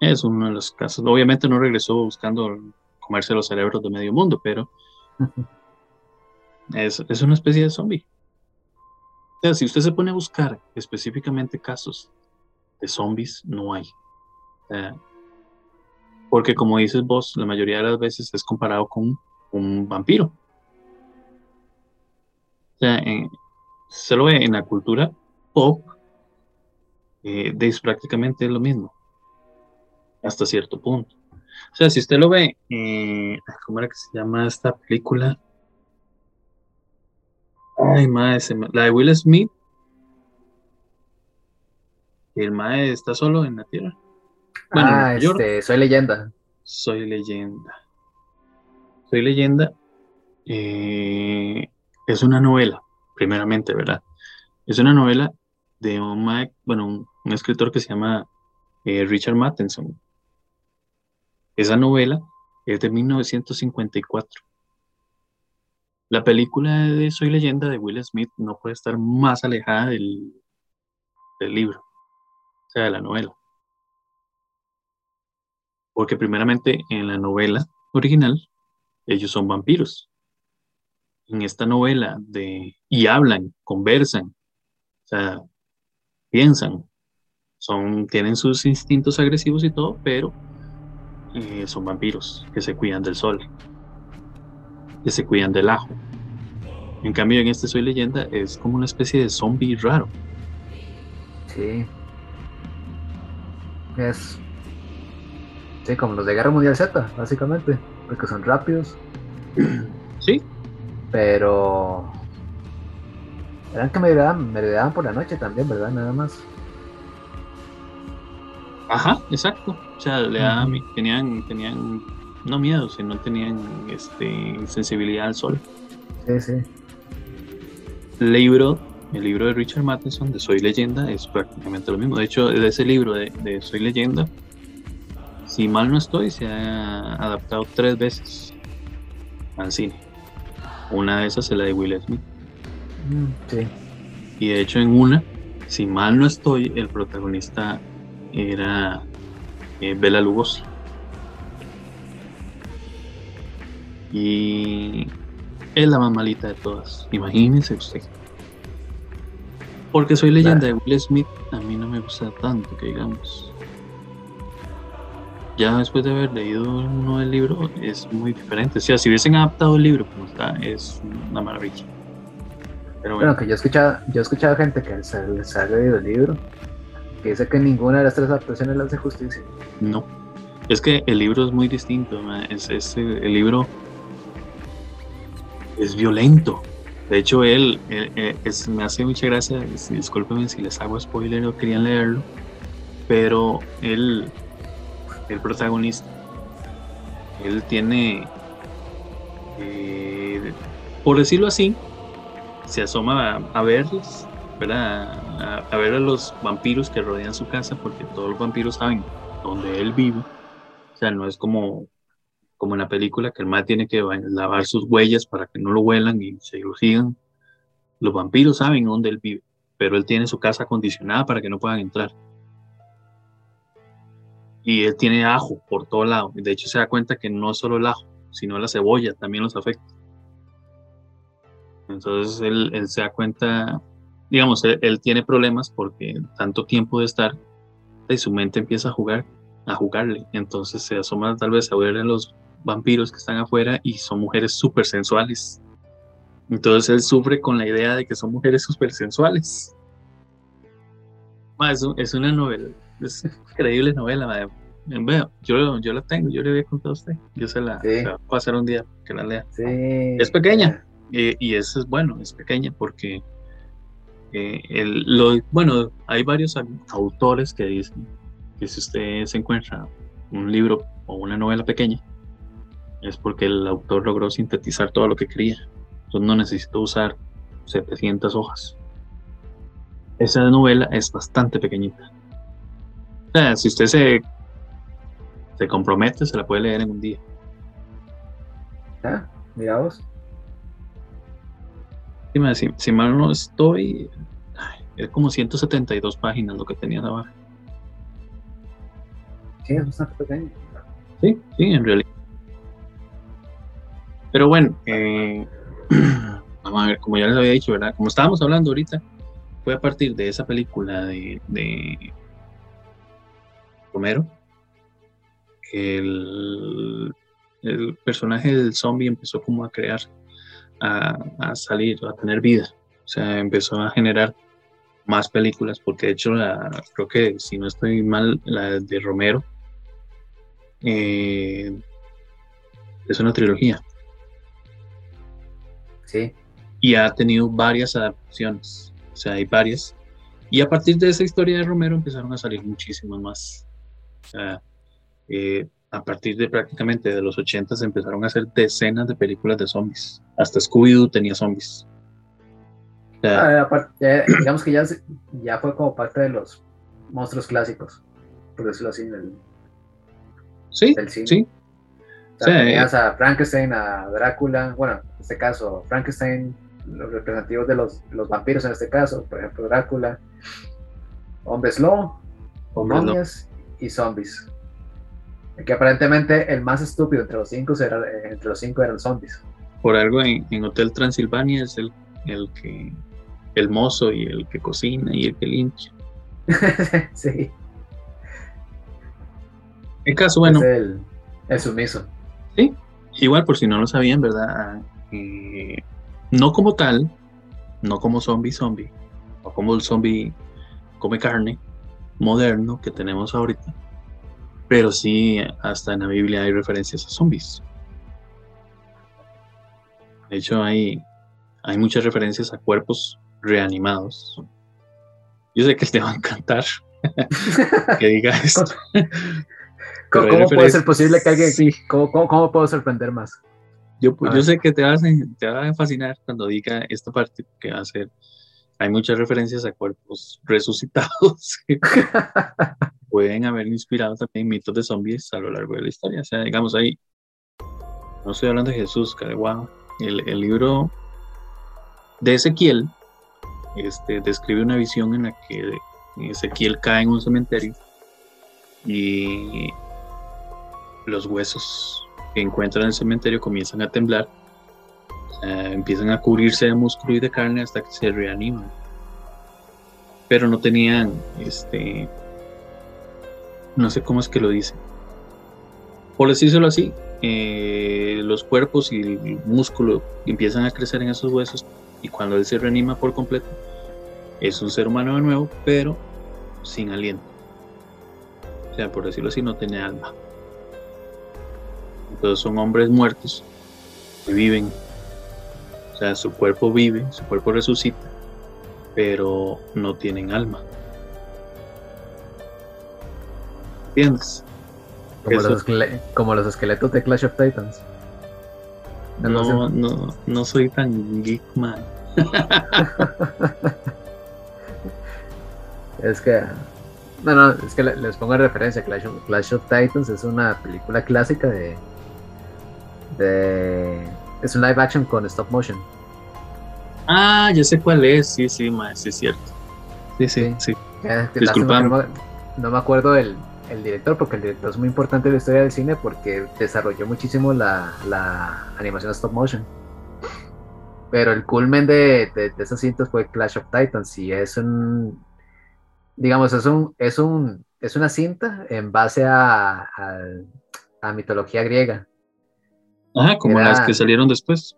Speaker 1: Es uno de los casos. Obviamente no regresó buscando comerse los cerebros de medio mundo, pero es, es una especie de zombie. O sea, si usted se pone a buscar específicamente casos de zombies, no hay. Porque como dices vos, la mayoría de las veces es comparado con un vampiro. O sea, se lo ve en la cultura pop, eh, es prácticamente lo mismo hasta cierto punto. O sea, si usted lo ve, eh, ¿cómo era que se llama esta película? La de Will Smith. El mae está solo en la tierra.
Speaker 2: Ah, este, soy leyenda.
Speaker 1: Soy leyenda. Soy leyenda. Eh, es una novela, primeramente, ¿verdad? Es una novela de un bueno, un, escritor que se llama eh, Richard Matheson. Esa novela es de 1954. La película de Soy leyenda de Will Smith no puede estar más alejada del, libro, o sea, de la novela. Porque primeramente en la novela original ellos son vampiros. En esta novela de y hablan, conversan, o sea, piensan, son tienen sus instintos agresivos y todo, pero eh, son vampiros que se cuidan del sol, que se cuidan del ajo. En cambio, en este Soy Leyenda es como una especie de zombie raro.
Speaker 2: Sí. Es. Sí, como los de Guerra Mundial Z, básicamente. Porque son rápidos.
Speaker 1: Sí.
Speaker 2: Pero. Eran que me daban, me daban por la noche también, ¿verdad? Nada más.
Speaker 1: Ajá, exacto. O sea, le tenían, tenían, no miedo, sino tenían este, sensibilidad al sol.
Speaker 2: Sí, sí.
Speaker 1: Libro, el libro de Richard Matheson de Soy Leyenda es prácticamente lo mismo. De hecho, de ese libro de, Soy Leyenda, si mal no estoy, se ha adaptado tres veces al cine. Una de esas es la de Will Smith.
Speaker 2: Mm, sí.
Speaker 1: Y de hecho, en una, si mal no estoy, el protagonista era eh, Bela Lugosi. Y es la más malita de todas, imagínense usted. Porque soy leyenda de Will Smith, a mí no me gusta tanto, que digamos. Ya después de haber leído uno del libro, es muy diferente. O sea, si hubiesen adaptado el libro como está, es una maravilla.
Speaker 2: Pero bueno, que yo he escuchado, yo he escuchado gente que se, se ha leído el libro que dice que ninguna de las tres adaptaciones le hace justicia.
Speaker 1: No, es que el libro es muy distinto, es, el libro es violento. De hecho, él, me hace mucha gracia, discúlpenme si les hago spoiler o querían leerlo, pero él, el protagonista, él tiene, eh, por decirlo así, se asoma a, verlos a, ver a los vampiros que rodean su casa, porque todos los vampiros saben dónde él vive. O sea, no es como, como en la película que el mal tiene que lavar sus huellas para que no lo huelan y se lo. Los vampiros saben dónde él vive, pero él tiene su casa acondicionada para que no puedan entrar. Y él tiene ajo por todo lado. De hecho, se da cuenta que no solo el ajo, sino la cebolla también los afecta. Entonces él, él se da cuenta digamos, él, tiene problemas porque tanto tiempo de estar y su mente empieza a jugar, a jugarle. Entonces se asoma tal vez a ver a los vampiros que están afuera y son mujeres súper sensuales. Entonces él sufre con la idea de que son mujeres súper sensuales. Es, es, una novela, es increíble novela. Veo, yo, yo la tengo, yo le voy a contar a usted. Yo se la, voy a pasar un día que la lea. Es pequeña y, y eso es bueno, es pequeña porque el, lo, bueno, hay varios autores que dicen que si usted se encuentra un libro o una novela pequeña, es porque el autor logró sintetizar todo lo que quería. Entonces no necesitó usar 700 hojas. Esa novela es bastante pequeñita. Sea, si usted se, se compromete, se la puede leer en un día.
Speaker 2: Ah, mira vos.
Speaker 1: Si, si mal no estoy, es como 172 páginas lo que tenía abajo.
Speaker 2: Sí, es bastante pequeño.
Speaker 1: Sí, sí, en realidad. Pero bueno, eh, vamos a ver, como ya les había dicho, ¿verdad? Como estábamos hablando ahorita, fue a partir de esa película de, de Romero que el, el, personaje del zombie empezó como a crear, a, a, salir, a tener vida. O sea, empezó a generar más películas, porque de hecho, la, creo que si no estoy mal, la de Romero eh, es una trilogía.
Speaker 2: Sí.
Speaker 1: Y ha tenido varias adaptaciones, o sea, hay varias. Y a partir de esa historia de Romero empezaron a salir muchísimas más. Sea, eh, a partir de prácticamente de los 80 se empezaron a hacer decenas de películas de zombies. Hasta Scooby-Doo tenía zombies.
Speaker 2: O sea, ah, ya, digamos que ya, ya fue como parte de los monstruos clásicos, por decirlo así, del,
Speaker 1: sí, del cine. Sí.
Speaker 2: O sea, tenías a Frankenstein, a Drácula, bueno, en este caso, Frankenstein, los representativos de los, los vampiros en este caso, por ejemplo, Drácula, hombres lobo, momias y zombies. Que aparentemente el más estúpido entre los cinco, era, entre los cinco eran zombies.
Speaker 1: Por algo en, en Hotel Transilvania es el, el que el mozo y el que cocina y el que limpia.
Speaker 2: sí.
Speaker 1: En caso, bueno.
Speaker 2: Es el, el sumiso.
Speaker 1: Sí, igual por si no lo sabían, ¿verdad? Eh, no como tal, no como zombie zombie, o como el zombie come carne moderno que tenemos ahorita, pero sí hasta en la Biblia hay referencias a zombies. De hecho hay, hay muchas referencias a cuerpos reanimados. Yo sé que te va a encantar que diga esto.
Speaker 2: ¿Cómo, puede ser posible que alguien... Sí. ¿Cómo, cómo, puedo sorprender más?
Speaker 1: Yo, yo sé que te va, a, te va a fascinar cuando diga esta parte que va a ser... Hay muchas referencias a cuerpos resucitados que pueden haber inspirado también mitos de zombies a lo largo de la historia. O sea, digamos ahí, no estoy hablando de Jesús, wow, el, el libro de Ezequiel este, describe una visión en la que Ezequiel cae en un cementerio y los huesos que encuentran en el cementerio comienzan a temblar, empiezan a cubrirse de músculo y de carne hasta que se reaniman. Pero no tenían, este, no sé cómo es que lo dicen. Por decírselo así, eh, los cuerpos y el músculo empiezan a crecer en esos huesos y cuando él se reanima por completo, es un ser humano de nuevo, pero sin aliento. O sea, por decirlo así, no tiene alma. Entonces son hombres muertos que viven. O sea, su cuerpo vive, su cuerpo resucita, pero no tienen alma. ¿Entiendes?
Speaker 2: Como, los, como los, esqueletos de Clash of Titans.
Speaker 1: No, no, no soy tan geek man.
Speaker 2: es que no, no, es que les pongo referencia. Clash of, Clash of Titans es una película clásica de, de. Es un live action con stop motion.
Speaker 1: Ah, ya sé cuál es. Sí, sí, ma, sí es cierto. Sí, sí, sí.
Speaker 2: No, no, me acuerdo del el director, porque el director es muy importante en la historia del cine porque desarrolló muchísimo la, la animación stop motion. Pero el culmen de, de, de esos cintas fue Clash of Titans y es un digamos, es un, es un, es una cinta en base a, a, mitología griega.
Speaker 1: Ajá, como las que salieron después.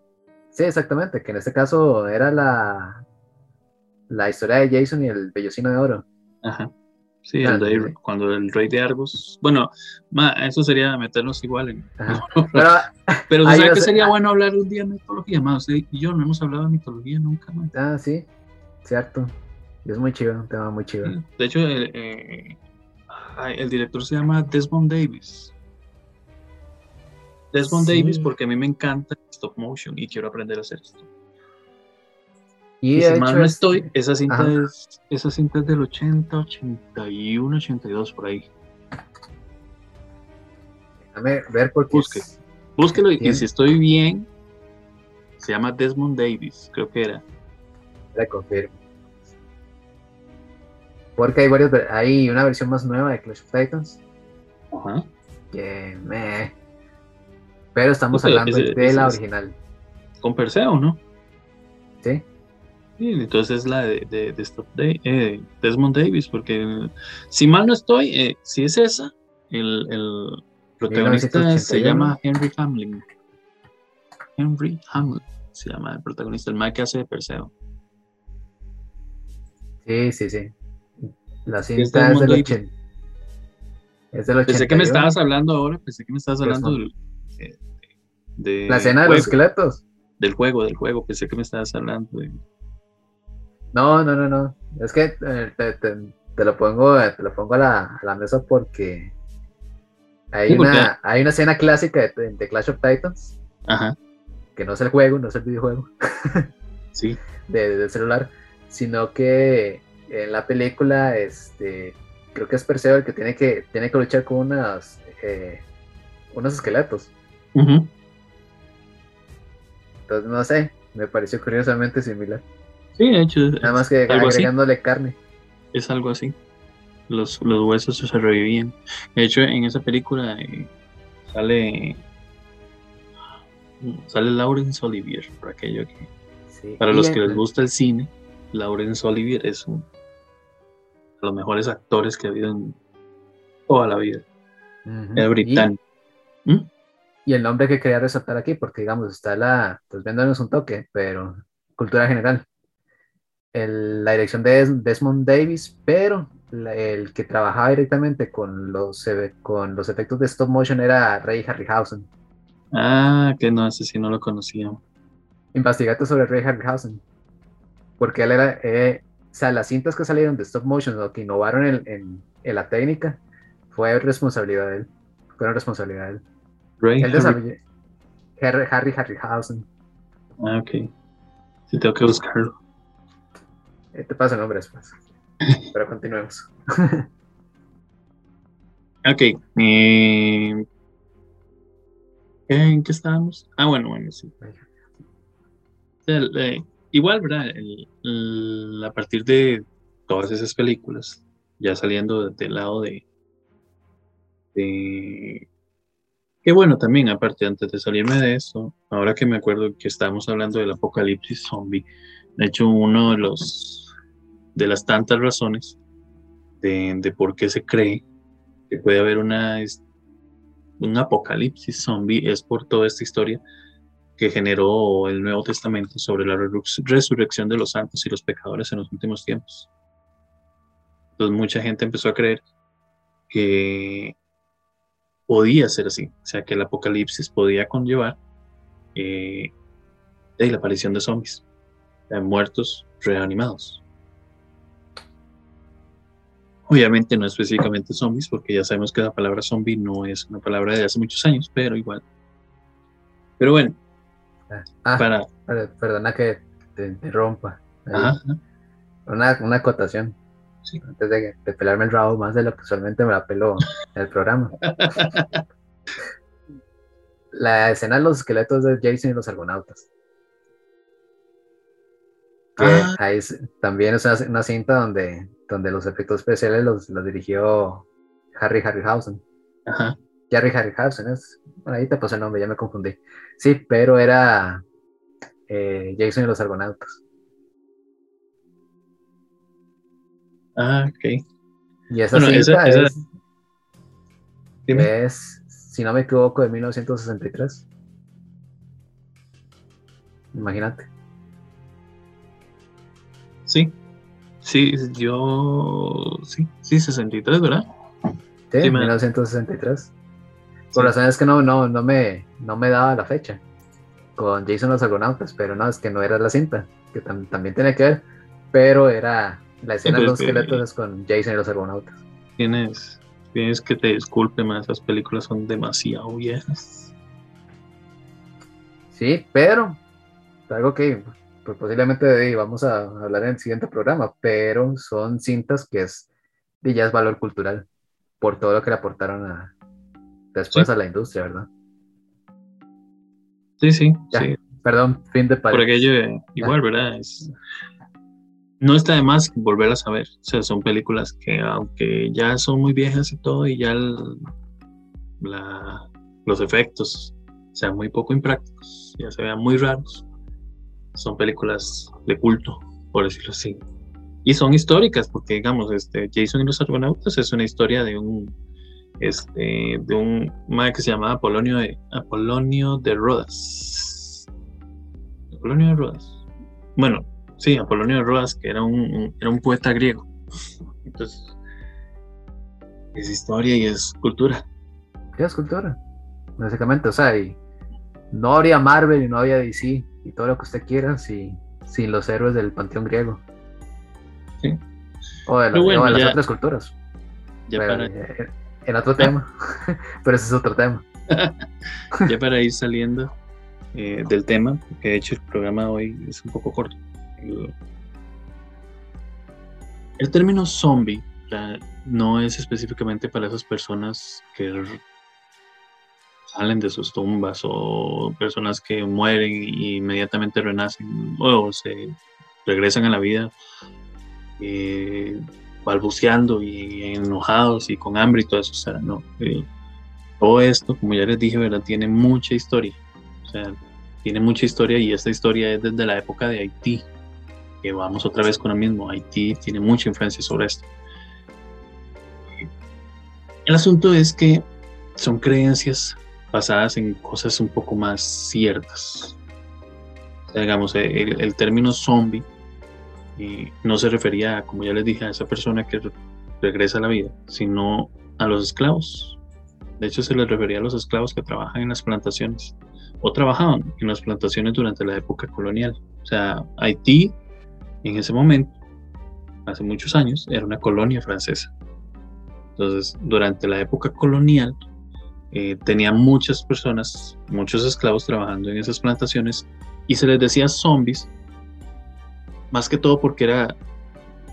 Speaker 2: Sí, exactamente, que en este caso era la, la historia de Jason y el vellocino de oro.
Speaker 1: Ajá. Sí, cuando el rey de Argos. Bueno, eso sería meternos igual en. pero, pero ¿sabes que sería bueno hablar un día de mitología? Más, y yo no hemos hablado de mitología nunca. más.
Speaker 2: Ah, sí, cierto. Es muy chido, un tema muy chido.
Speaker 1: De hecho, eh, el director se llama Desmond Davis. Desmond Davis porque a mí me encanta stop motion y quiero aprender a hacer esto.
Speaker 2: Y,
Speaker 1: Y si mal no
Speaker 2: es-
Speaker 1: estoy, esa cinta,
Speaker 2: Ajá.
Speaker 1: es, esa cinta es del 80, 81, 82, por ahí.
Speaker 2: déjame ver porque
Speaker 1: Busque.
Speaker 2: es-
Speaker 1: Búsquelo y, si estoy bien, se llama Desmond Davis, creo que era.
Speaker 2: le confirmo. Porque hay varios, hay una versión más nueva de Clash of Titans
Speaker 1: Ajá.
Speaker 2: que me. Pero estamos hablando
Speaker 1: ese-
Speaker 2: de la
Speaker 1: ese es-
Speaker 2: original,
Speaker 1: Con Perseo, ¿no?
Speaker 2: ¿sí?
Speaker 1: Sí, entonces es la de, de, de Stop Day- eh, Desmond Davis, porque si mal no estoy, eh, si es esa, el, el protagonista se
Speaker 2: 1981.
Speaker 1: llama Henry Hamlin. Henry Hamlin se llama el protagonista, el mal que hace de Perseo.
Speaker 2: Sí, sí, sí. La
Speaker 1: es
Speaker 2: cinta es
Speaker 1: Desmond
Speaker 2: del
Speaker 1: Davis.
Speaker 2: 80. Es del 81.
Speaker 1: Pensé que me estabas hablando ahora, pensé que me estabas hablando
Speaker 2: Desmond.
Speaker 1: del, de
Speaker 2: La escena de los esqueletos.
Speaker 1: del juego, del juego, pensé que me estabas hablando de...
Speaker 2: No, no, no, no. Es que eh, te, te- te lo pongo, eh, te lo pongo a la, a la mesa porque hay,
Speaker 1: Sí, porque-
Speaker 2: una, hay una escena clásica de, de Clash of Titans,
Speaker 1: Ajá,
Speaker 2: que no es el juego, no es el videojuego
Speaker 1: sí.
Speaker 2: de, del celular, sino que en la película, este, creo que es Perseo el que tiene que, tiene que luchar con unas, eh, unos esqueletos.
Speaker 1: Ujú.
Speaker 2: Entonces, no sé, me pareció curiosamente similar.
Speaker 1: Sí, de hecho,
Speaker 2: Nada más que
Speaker 1: así.
Speaker 2: agregándole carne.
Speaker 1: es algo así. Los, los huesos se revivían. De hecho, en esa película eh, sale sale Laurence Olivier, por aquello que
Speaker 2: Sí.
Speaker 1: para
Speaker 2: Y
Speaker 1: los que les gusta el cine, Laurence Olivier es un de los mejores actores que ha habido en toda la vida.
Speaker 2: Ujú.
Speaker 1: Era
Speaker 2: Y-
Speaker 1: británico. ¿Mm?
Speaker 2: Y el nombre que quería resaltar aquí, porque digamos, está la, pues viéndonos un toque, pero cultura general. El- la dirección de Des- Desmond Davis, pero la- el que trabajaba directamente con los, con los efectos de stop motion era Ray Harryhausen.
Speaker 1: Ah, que no, ese sí no lo conocía.
Speaker 2: Investigate sobre Ray Harryhausen. Porque él era, eh, o sea, las cintas que salieron de stop motion o que innovaron en, en- en la técnica, fue responsabilidad de él. Fueron responsabilidad de él.
Speaker 1: Ray
Speaker 2: Él
Speaker 1: Harry-
Speaker 2: desarrolló Harry, Harry Harryhausen.
Speaker 1: Ah, ok. Sí, tengo que buscarlo.
Speaker 2: Eh, Te paso el nombre después. Pero continuemos.
Speaker 1: Ok. eh, ¿En qué estábamos? Ah, bueno, bueno, sí. El, eh, igual, ¿verdad? El- el- a partir de todas esas películas, ya saliendo de- del lado de, de... Que bueno, también, aparte, antes de salirme de esto, ahora que me acuerdo que estábamos hablando del apocalipsis zombie, de hecho, uno de los de las tantas razones de, de por qué se cree que puede haber una, un apocalipsis zombie es por toda esta historia que generó el Nuevo Testamento sobre la resurrec- resurrección de los santos y los pecadores en los últimos tiempos. Entonces mucha gente empezó a creer que podía ser así, o sea que el apocalipsis podía conllevar eh, la aparición de zombies, de muertos reanimados. Obviamente no específicamente zombies, porque ya sabemos que la palabra zombie no es una palabra de hace muchos años, pero igual. Pero bueno,
Speaker 2: Ah,
Speaker 1: para...
Speaker 2: per- perdona que te interrumpa.
Speaker 1: Ajá.
Speaker 2: Una, una acotación.
Speaker 1: Sí.
Speaker 2: Antes de, de pelarme el rabo más de lo que usualmente me la peló en el programa. La escena de los esqueletos de Jason y los argonautas. Que
Speaker 1: Ah.
Speaker 2: ahí también es una, una cinta donde, donde los efectos especiales los, los dirigió Harry Harryhausen.
Speaker 1: Ajá.
Speaker 2: Jerry Harryhausen es. Bueno, ahí te pasó el nombre, ya me confundí. Sí, pero era eh, Jason y los Argonautas.
Speaker 1: Ah, ok.
Speaker 2: Y esa
Speaker 1: Bueno, esa-
Speaker 2: cinta
Speaker 1: esa-
Speaker 2: es,
Speaker 1: Dime.
Speaker 2: es, si no me equivoco, de 1963. Imagínate.
Speaker 1: Sí. Sí, yo... Sí, sí, 63, ¿verdad?
Speaker 2: Sí,
Speaker 1: Sí, me-
Speaker 2: 1963. Por
Speaker 1: Sí.
Speaker 2: razones que no, no, no, me, no me daba la fecha con Jason los Argonautas, pero no, es que no era la cinta, que tam- también tiene que ver, pero era la escena de los
Speaker 1: es que-
Speaker 2: esqueletos es con Jason y los Argonautas.
Speaker 1: Tienes, tienes que te disculpe, más esas películas son demasiado viejas.
Speaker 2: Sí, pero algo que pues posiblemente vamos a hablar en el siguiente programa, pero son cintas que es, ya es valor cultural por todo lo que le aportaron a, después a la industria, ¿verdad?
Speaker 1: Sí, sí, sí.
Speaker 2: Perdón, fin de
Speaker 1: Por aquello, igual, ¿verdad? No está de más volver a saber. O sea, son películas que, aunque ya son muy viejas y todo, y ya los efectos sean muy poco imprácticos, ya se vean muy raros, son películas de culto, por decirlo así. Y son históricas, porque digamos, este, Jason y los Argonautas es una historia de un, este, de un que se llamaba Apolonio de, Apolonio de Rodas. Apolonio de Rodas. Bueno, sí, Apolonio de Rodas, que era un, era un poeta griego. Entonces, es historia y es cultura.
Speaker 2: ¿Qué es cultura? Básicamente, o sea, y no habría Marvel y no habría DC y todo lo que usted quiera si, sin los héroes del panteón griego.
Speaker 1: Sí.
Speaker 2: O de, las otras culturas. Ya para... Eh, en otro tema, pero ese es otro tema.
Speaker 1: ya para ir saliendo eh, del tema, porque de hecho el programa hoy es un poco corto. El término zombie no es específicamente para esas personas que salen de sus tumbas o personas que mueren y inmediatamente renacen o se regresan a la vida eh, balbuceando y enojados y con hambre y todo eso. O sea, no, eh, todo esto, como ya les dije, tiene mucha historia. O sea, tiene mucha historia y esta historia es desde la época de Haití, que vamos otra vez con lo mismo. Haití tiene mucha influencia sobre esto. El asunto es que son creencias basadas en cosas un poco más ciertas. digamos, el, término zombie no se refería, como ya les dije, a esa persona que regresa a la vida, sino a los esclavos. De hecho, se les refería a los esclavos que trabajan en las plantaciones o trabajaban en las plantaciones durante la época colonial. O sea, Haití, en ese momento, hace muchos años, era una colonia francesa. Entonces, durante la época colonial, eh, tenía muchas personas, muchos esclavos trabajando en esas plantaciones y se les decía zombies, más que todo porque era,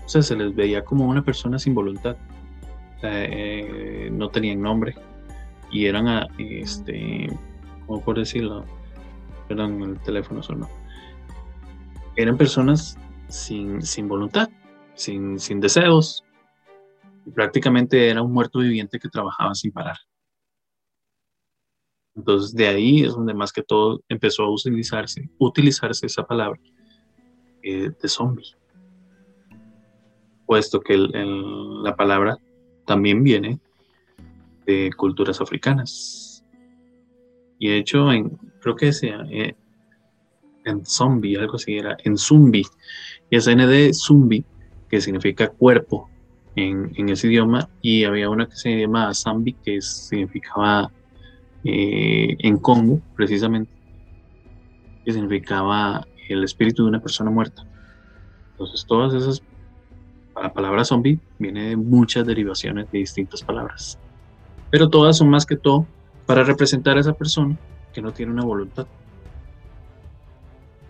Speaker 1: se les veía como una persona sin voluntad, eh, no tenían nombre y eran, a, este, ¿cómo por decirlo? Perdón, el teléfono sonó. Eran personas sin, sin voluntad, sin, deseos, y prácticamente era un muerto viviente que trabajaba sin parar. Entonces de ahí es donde más que todo empezó a utilizarse, utilizarse esa palabra eh, de zombie. Puesto que la palabra también viene de culturas africanas. Y de hecho, en, creo que sea eh, en zombie, algo así era, en zumbi. Y es N de zumbi, que significa cuerpo en, ese idioma. Y había una que se llama zambi, que significaba eh, en Congo, precisamente, que significaba el espíritu de una persona muerta. Entonces, todas esas, la palabra zombie viene de muchas derivaciones de distintas palabras, pero todas son más que todo para representar a esa persona que no tiene una voluntad.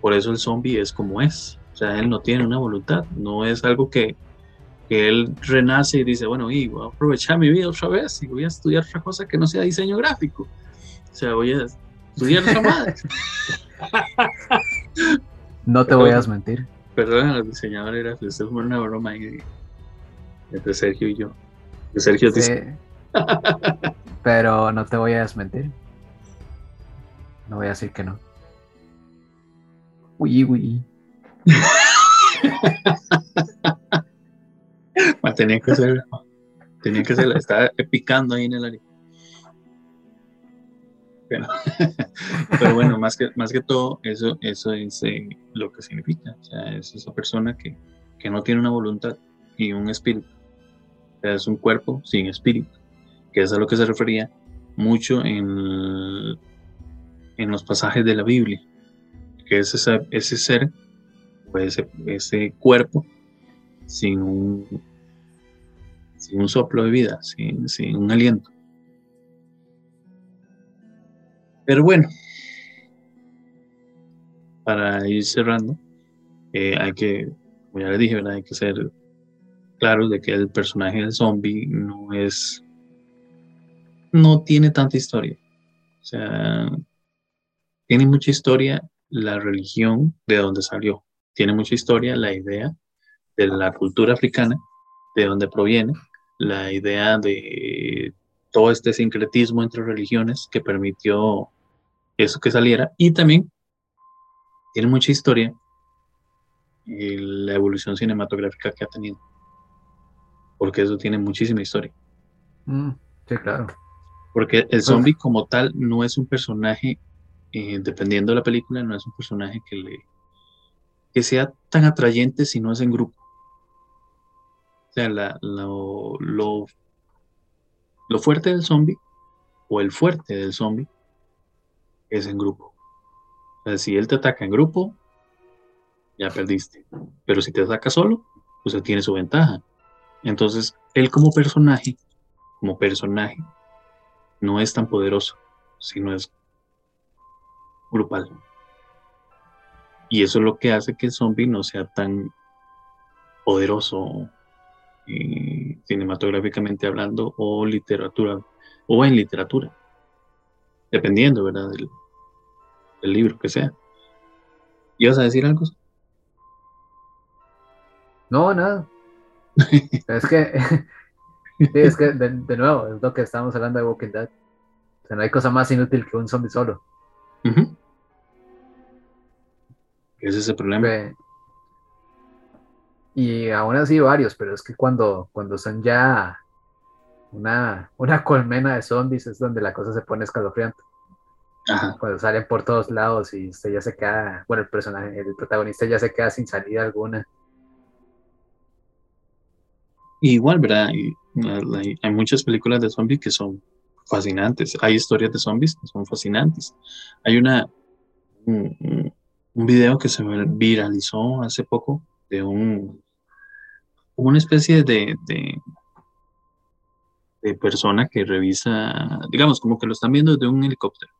Speaker 1: Por eso el zombie es como es, sea, él no tiene una voluntad, no es algo que, que él renace y dice, bueno, y voy a aprovechar mi vida otra vez y voy a estudiar otra cosa que no sea diseño gráfico. O sea, voy a estudiar otra madre.
Speaker 2: No te voy a desmentir.
Speaker 1: Perdón a los diseñadores, esto es una broma ahí entre Sergio y yo. Sergio sí,
Speaker 2: Pero no te voy a desmentir. No voy a decir que no. Uy, uy.
Speaker 1: tenía que hacerlo. Tenía que hacerlo. Estaba picando ahí en el área. Pero, bueno, más que, más que todo, eso, eso es eh, lo que significa. O sea, es esa persona que, que no tiene una voluntad y un espíritu. Es un cuerpo sin espíritu, que es a lo que se refería mucho en, en los pasajes de la Biblia, que es ese, ese ser, pues ese, ese cuerpo sin un, sin un soplo de vida, sin, sin un aliento. Pero bueno, para ir cerrando, eh, hay que, como ya le dije, hay que ser claros de que el personaje del zombie no es, no tiene tanta historia. O sea, tiene mucha historia la religión de donde salió. Tiene mucha historia la idea de la cultura africana, de donde proviene, la idea de todo este sincretismo entre religiones que permitió eso que saliera. Y también tiene mucha historia y la evolución cinematográfica que ha tenido porque eso tiene muchísima historia.
Speaker 2: Mm, sí claro.
Speaker 1: Porque el zombie como tal no es un personaje eh, dependiendo de la película no es un personaje que le que sea tan atrayente si no es en grupo o sea lo, lo lo fuerte del zombie, o el fuerte del zombie, es en grupo. O sea, si él te ataca en grupo, ya perdiste. Pero si te ataca solo, pues él tiene su ventaja. Entonces, él como personaje, como personaje, no es tan poderoso, sino es grupal. Y eso es lo que hace que el zombie no sea tan poderoso cinematográficamente hablando o literatura o en literatura, dependiendo, ¿verdad? Del, libro que sea. ¿Ibas a decir algo?
Speaker 2: No, nada. es que, es que de, nuevo, es lo que estamos hablando de Walking Dead. O sea, no hay cosa más inútil que un zombie solo.
Speaker 1: Ese es el problema.
Speaker 2: Y aún así varios, pero es que cuando, cuando son ya una, una colmena de zombies es donde la cosa se pone escalofriante. Cuando salen por todos lados y usted ya se queda, bueno, el personaje, el protagonista ya se queda sin salida alguna.
Speaker 1: Igual, ¿verdad? Hay, hay muchas películas de zombies que son fascinantes. Hay historias de zombies que son fascinantes. Hay una un, video que se viralizó hace poco de un una especie de, de, persona que revisa, digamos, como que lo están viendo desde un helicóptero.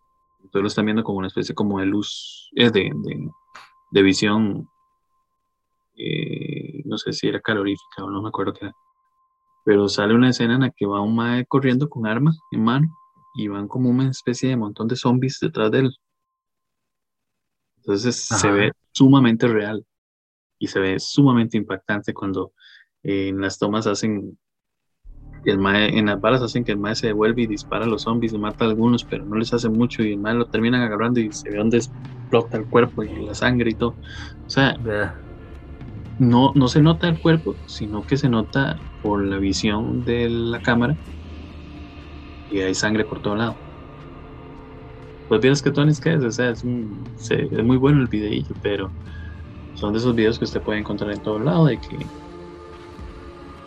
Speaker 1: Entonces lo están viendo como una especie como de luz, es de, de, visión, eh, no sé si era calorífica o no me acuerdo qué era. Pero sale una escena en la que va un mae corriendo con armas en mano y van como una especie de montón de zombies detrás de él. Entonces se ve sumamente real y se ve sumamente impactante cuando en las tomas hacen el mae, en las balas hacen que el mae se devuelve y dispara a los zombies y mata a algunos, pero no les hace mucho y el mae lo terminan agarrando y se ve donde explota el cuerpo y la sangre y todo. O sea, no, no se nota el cuerpo, sino que se nota por la visión de la cámara y hay sangre por todo lado. Pues vienes que Tony que es, o sea, es, es muy bueno el videillo, pero son de esos videos que usted puede encontrar en todo lado de que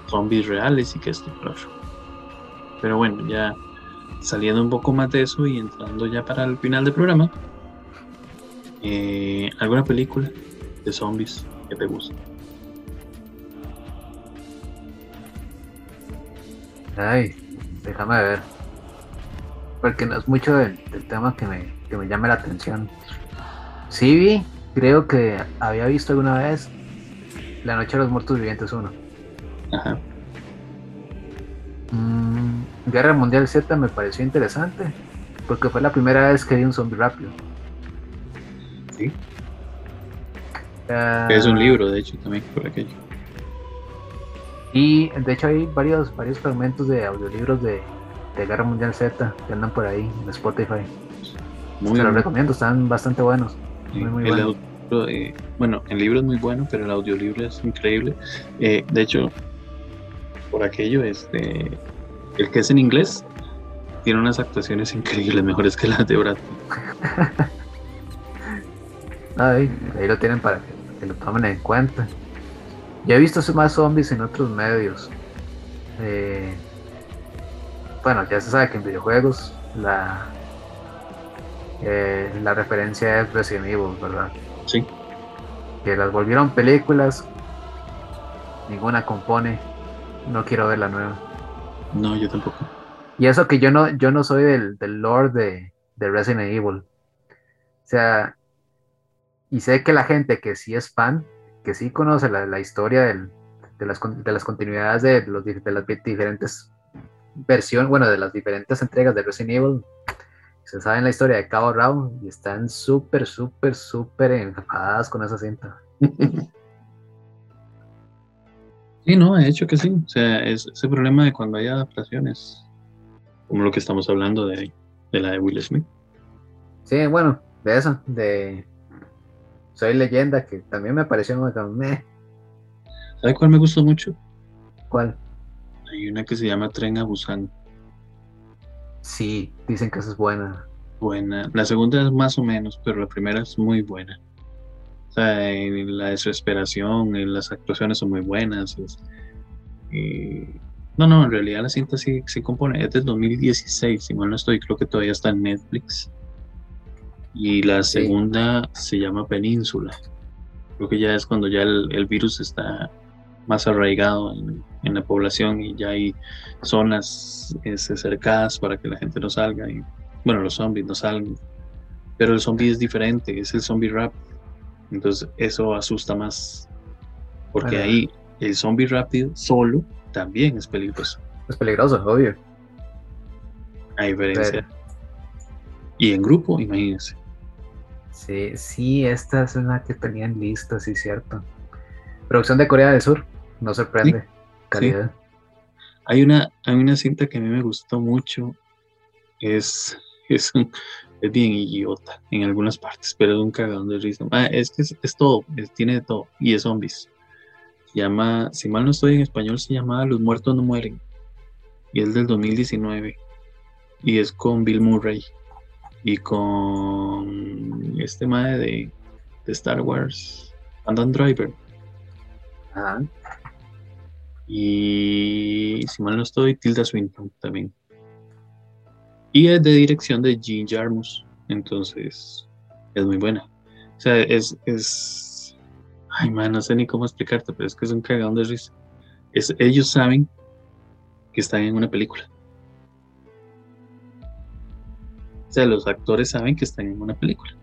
Speaker 1: zombies reales y que esto. Pero bueno, ya saliendo un poco más de eso y entrando ya para el final del programa, eh, ¿alguna película de zombies que te guste?
Speaker 2: Ay, déjame ver. Porque no es mucho del, tema que me, que me llame la atención. Sí vi, creo que había visto alguna vez La Noche de los Muertos Vivientes 1. Ajá. Mm, Guerra Mundial Z me pareció interesante porque fue la primera vez que vi un zombie rápido.
Speaker 1: Sí. Ah, es un libro, de hecho, también por aquello.
Speaker 2: Y de hecho hay varios, varios fragmentos de audiolibros de, de Guerra Mundial Z que andan por ahí en Spotify. Muy Se los recomiendo, están bastante buenos. Muy,
Speaker 1: buenos. Eh, bueno, el libro es muy bueno, pero el audiolibro es increíble. Eh, de hecho, por aquello, este, el que es en inglés tiene unas actuaciones increíbles, mejores que las de Brad.
Speaker 2: ahí, ahí lo tienen para que, lo tomen en cuenta. Ya he visto más zombies en otros medios. Eh, bueno, ya se sabe que en videojuegos la eh, la referencia es Resident Evil, ¿verdad?
Speaker 1: Sí.
Speaker 2: Que las volvieron películas, ninguna compone no quiero ver la nueva.
Speaker 1: No, yo tampoco.
Speaker 2: Y eso que yo no, yo no soy del, del lord de, de Resident Evil. O sea, y sé que la gente que sí es fan que sí conoce la, historia de, las, de las continuidades de, los, de las diferentes versiones, bueno, de las diferentes entregas de Resident Evil, se saben la historia de Cabo Rao y están súper, súper, súper enfadadas con esa cinta.
Speaker 1: Sí, no, de hecho que sí. O sea, es ese problema de cuando hay adaptaciones, como lo que estamos hablando de, la de Will Smith.
Speaker 2: Sí, bueno, de eso, de Soy Leyenda, que también me pareció meh.
Speaker 1: ¿Sabe cuál me gustó mucho?
Speaker 2: ¿Cuál?
Speaker 1: Hay una que se llama Tren a Busan.
Speaker 2: Sí, dicen que esa es buena.
Speaker 1: Buena. La segunda es más o menos, pero la primera es muy buena. O sea, la desesperación, las actuaciones son muy buenas. no, no, en realidad la cinta sí se compone. Es del 2016, si mal no estoy, creo que todavía está en Netflix. Y la segunda se llama Península. Creo que ya es cuando ya el, virus está más arraigado en, en, la población y ya hay zonas este, cercadas para que la gente no salga. Y, bueno, los zombies no salgan. Pero el zombie es diferente, es el zombie rap entonces eso asusta más. Porque ahí el zombie rápido solo también es peligroso.
Speaker 2: Es peligroso, obvio.
Speaker 1: A diferencia. Y en grupo, imagínense.
Speaker 2: Sí, sí, esta es una que tenían lista, sí, cierto. Producción de Corea del Sur, no sorprende. Calidad.
Speaker 1: Hay una, hay una cinta que a mí me gustó mucho. Es, es un, es bien idiota en algunas partes, pero es un cagadón de risa. Ah, es que es, todo, tiene de todo, y es zombies. Se llama, si mal no estoy en español, se llama Los muertos no mueren. Y es del 2019. Y es con Bill Murray. Y con este madre de, de Star Wars, Andan Driver. Y si mal no estoy, Tilda Swinton también. Y es de dirección de Gene Jarmus. Entonces, es muy buena. O sea, es, es. Ay, man, no sé ni cómo explicarte, pero es que es un cagón de risa. Es, ellos saben que están en una película. O sea, los actores saben que están en una película.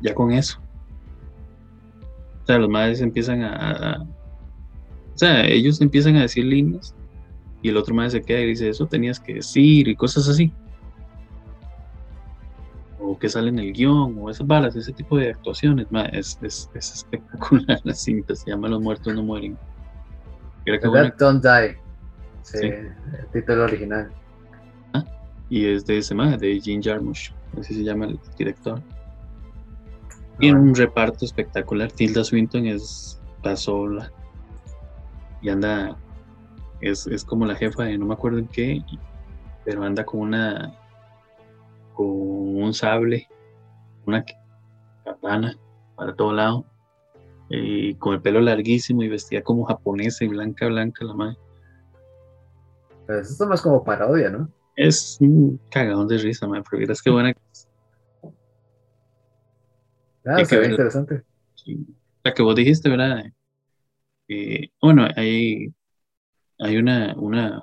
Speaker 1: Ya con eso. O sea, los madres empiezan a, o sea, ellos empiezan a decir líneas y el otro madre se queda y dice, eso tenías que decir y cosas así. O que sale en el guion, o esas balas, ese tipo de actuaciones. es, es, espectacular la cinta, se llama Los muertos no mueren.
Speaker 2: The Dead Don't Die. Sí, el título original.
Speaker 1: Ah, y es de ese madre, de Jim Jarmusch, así se llama el director. Tiene un reparto espectacular. Tilda Swinton es la sola. Y anda es, como la jefa de no me acuerdo en qué, pero anda con una con un sable, una katana para todo lado, y con el pelo larguísimo y vestida como japonesa y blanca, blanca la madre.
Speaker 2: Pero eso es más como parodia, ¿no?
Speaker 1: Es un cagadón de risa, madre, pero miras qué buena.
Speaker 2: Ah, se ve interesante.
Speaker 1: La que vos dijiste, ¿verdad? Eh, bueno, hay hay una, una,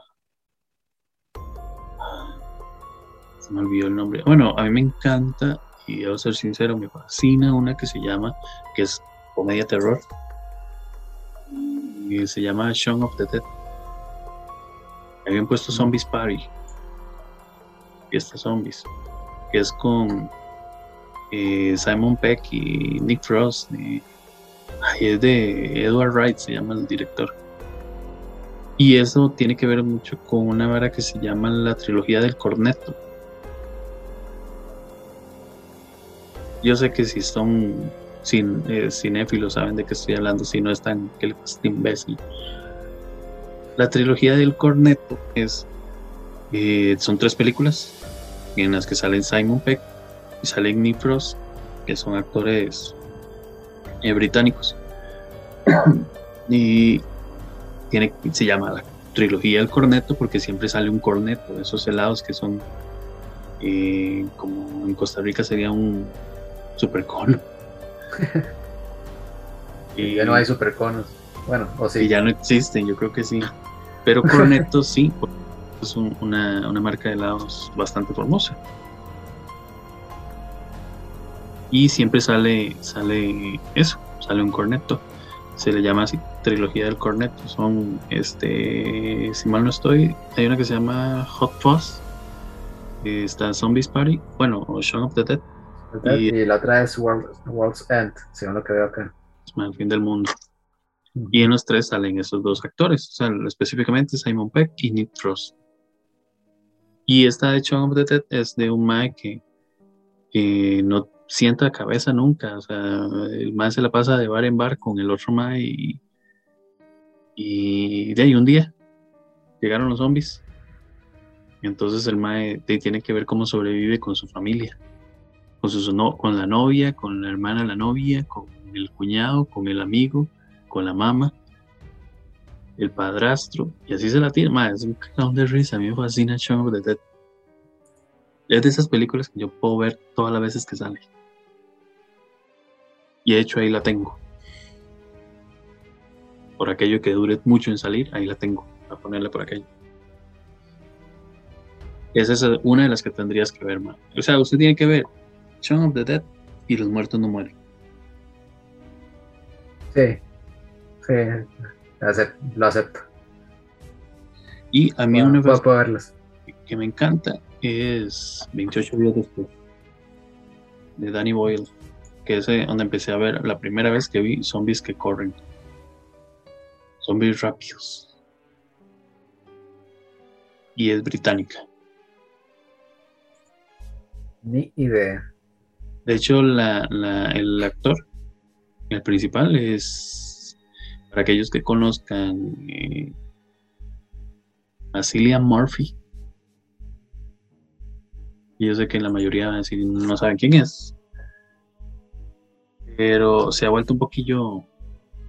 Speaker 1: se me olvidó el nombre. Bueno, a mí me encanta, y debo ser sincero, me fascina una que se llama, que es comedia terror, y se llama Shaun of the Dead. Habían puesto Zombies Party, Fiesta Zombies, que es con eh, Simon Peck y Nick Frost. Y, es de Edward Wright, se llama el director. Y eso tiene que ver mucho con una vara que se llama la trilogía del corneto. Yo sé que si son sin, eh, cinéfilos saben de qué estoy hablando, si no están, que le imbécil. La trilogía del corneto es, eh, son tres películas en las que salen Simon Peck y salen Nick Frost, que son actores eh, británicos. y tiene, se llama la trilogía del corneto porque siempre sale un corneto, de esos helados que son eh, como en Costa Rica sería un supercono.
Speaker 2: y ya no hay superconos. Bueno, o sí.
Speaker 1: ya no existen, yo creo que sí. Pero corneto sí, es una, una marca de helados bastante famosa. Y siempre sale, sale eso, sale un corneto. Se le llama así trilogía del corneto. Son, este, si mal no estoy, hay una que se llama Hot Fuzz. Está Zombies Party, bueno, o Shaun of the Dead.
Speaker 2: Y, la otra es World's End, según lo que veo acá.
Speaker 1: El fin del mundo. Y en los tres salen esos dos actores, o sea, específicamente Simon Peck y Nick Frost. Y esta de Shaun of the Dead es de un Mae que, que no sienta cabeza nunca. O sea, el mae se la pasa de bar en bar con el otro mae y, de ahí un día llegaron los zombies. Y entonces el mae tiene que ver cómo sobrevive con su familia, con, su, no, con la novia, con la hermana de la novia, con el cuñado, con el amigo, con la mamá, el padrastro, y así se la tira. Mae, es un cagón de risa. A mí me fascina Shaun of the Dead. Es de esas películas que yo puedo ver todas las veces que sale. Y de hecho ahí la tengo. Por aquello que dure mucho en salir, ahí la tengo. A ponerle por aquello. Esa es una de las que tendrías que ver, man. O sea, usted tiene que ver Shaun of the Dead y los muertos no mueren.
Speaker 2: Sí, sí, lo acepto.
Speaker 1: Y a mí una
Speaker 2: vez
Speaker 1: que me encanta es 28 días después de Danny Boyle que es donde empecé a ver la primera vez que vi zombies que corren. Zombies rápidos. Y es británica.
Speaker 2: Ni idea.
Speaker 1: De hecho, el actor, el principal, es para aquellos que conozcan eh, a Murphy. Y yo sé que la mayoría no saben quién es pero se ha vuelto un poquillo,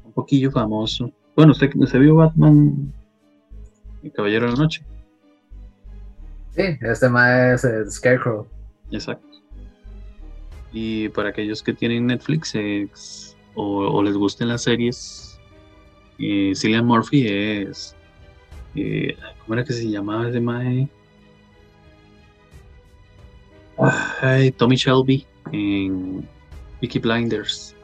Speaker 1: un poquillo famoso. Bueno, usted se vio Batman, el Caballero de la Noche.
Speaker 2: Sí, este más es Scarecrow.
Speaker 1: Exacto. Y para aquellos que tienen Netflix o, les gusten las series, eh, Cillian Murphy es. Eh, ¿Cómo era que se llamaba ese mae? Tommy Shelby en Vicky Blinders.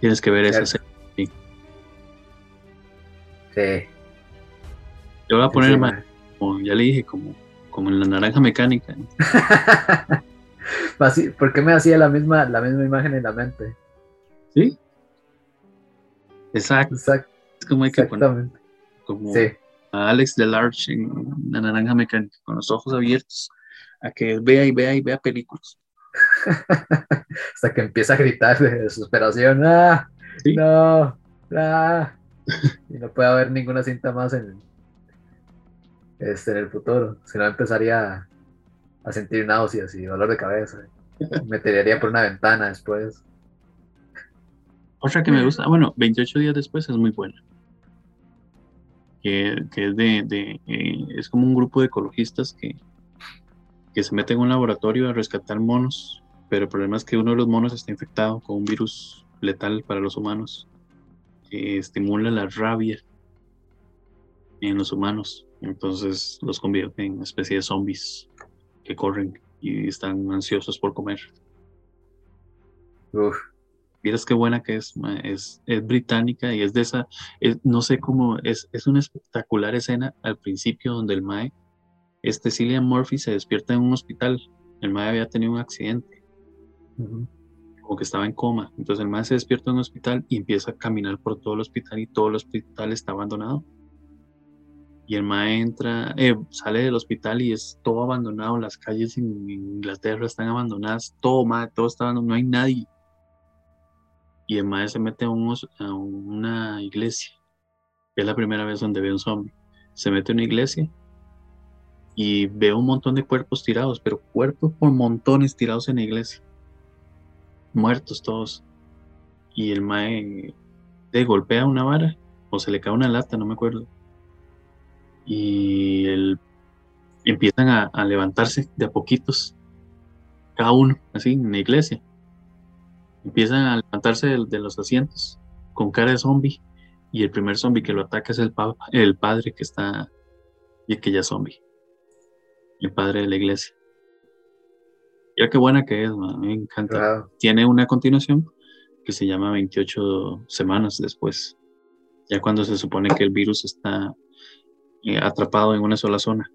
Speaker 1: Tienes que ver esa serie.
Speaker 2: Sí.
Speaker 1: Yo voy a poner, como ya le dije, como, como en la naranja mecánica.
Speaker 2: ¿Por qué me hacía la misma, la misma imagen en la mente?
Speaker 1: Sí. Exacto. Es como hay que poner como a Alex Delarge en la naranja mecánica, con los ojos abiertos, a que vea y vea y vea películas.
Speaker 2: Hasta que empieza a gritar de desesperación. ¡Ah! ¡No! ¡Ah! Y no puede haber ninguna cinta más en, este, en el futuro. Si no, empezaría a, sentir náuseas y dolor de cabeza. Me tiraría por una ventana después.
Speaker 1: Otra que me gusta, bueno, 28 días después es muy buena. Que, es de, eh, es como un grupo de ecologistas que, que se mete en un laboratorio a rescatar monos, pero el problema es que uno de los monos está infectado con un virus letal para los humanos que estimula la rabia en los humanos. Entonces los convierte en una especie de zombies que corren y están ansiosos por comer. Uf. Miras qué buena que es, es, es británica y es de esa, no sé cómo, es, es una espectacular escena al principio donde el Mae este Cillian Murphy se despierta en un hospital. El mae había tenido un accidente. Como que estaba en coma. Entonces el mae se despierta en un hospital y empieza a caminar por todo el hospital y todo el hospital está abandonado. Y el mae entra, eh, sale del hospital y es todo abandonado. Las calles en Inglaterra están abandonadas. Todo, mae, todo está abandonado. No hay nadie. Y el mae se mete a, a una iglesia. Es la primera vez donde ve un zombie. Se mete a una iglesia y veo un montón de cuerpos tirados, pero cuerpos por montones tirados en la iglesia, muertos todos. Y el mae de golpea una vara o se le cae una lata, no me acuerdo. Y el, empiezan a, levantarse de a poquitos, cada uno, así en la iglesia. Empiezan a levantarse de, los asientos con cara de zombie. Y el primer zombie que lo ataca es el, el padre que está y que ya zombie el padre de la iglesia. Ya qué buena que es, me encanta. Tiene una continuación que se llama 28 semanas después, ya cuando se supone que el virus está eh, atrapado en una sola zona.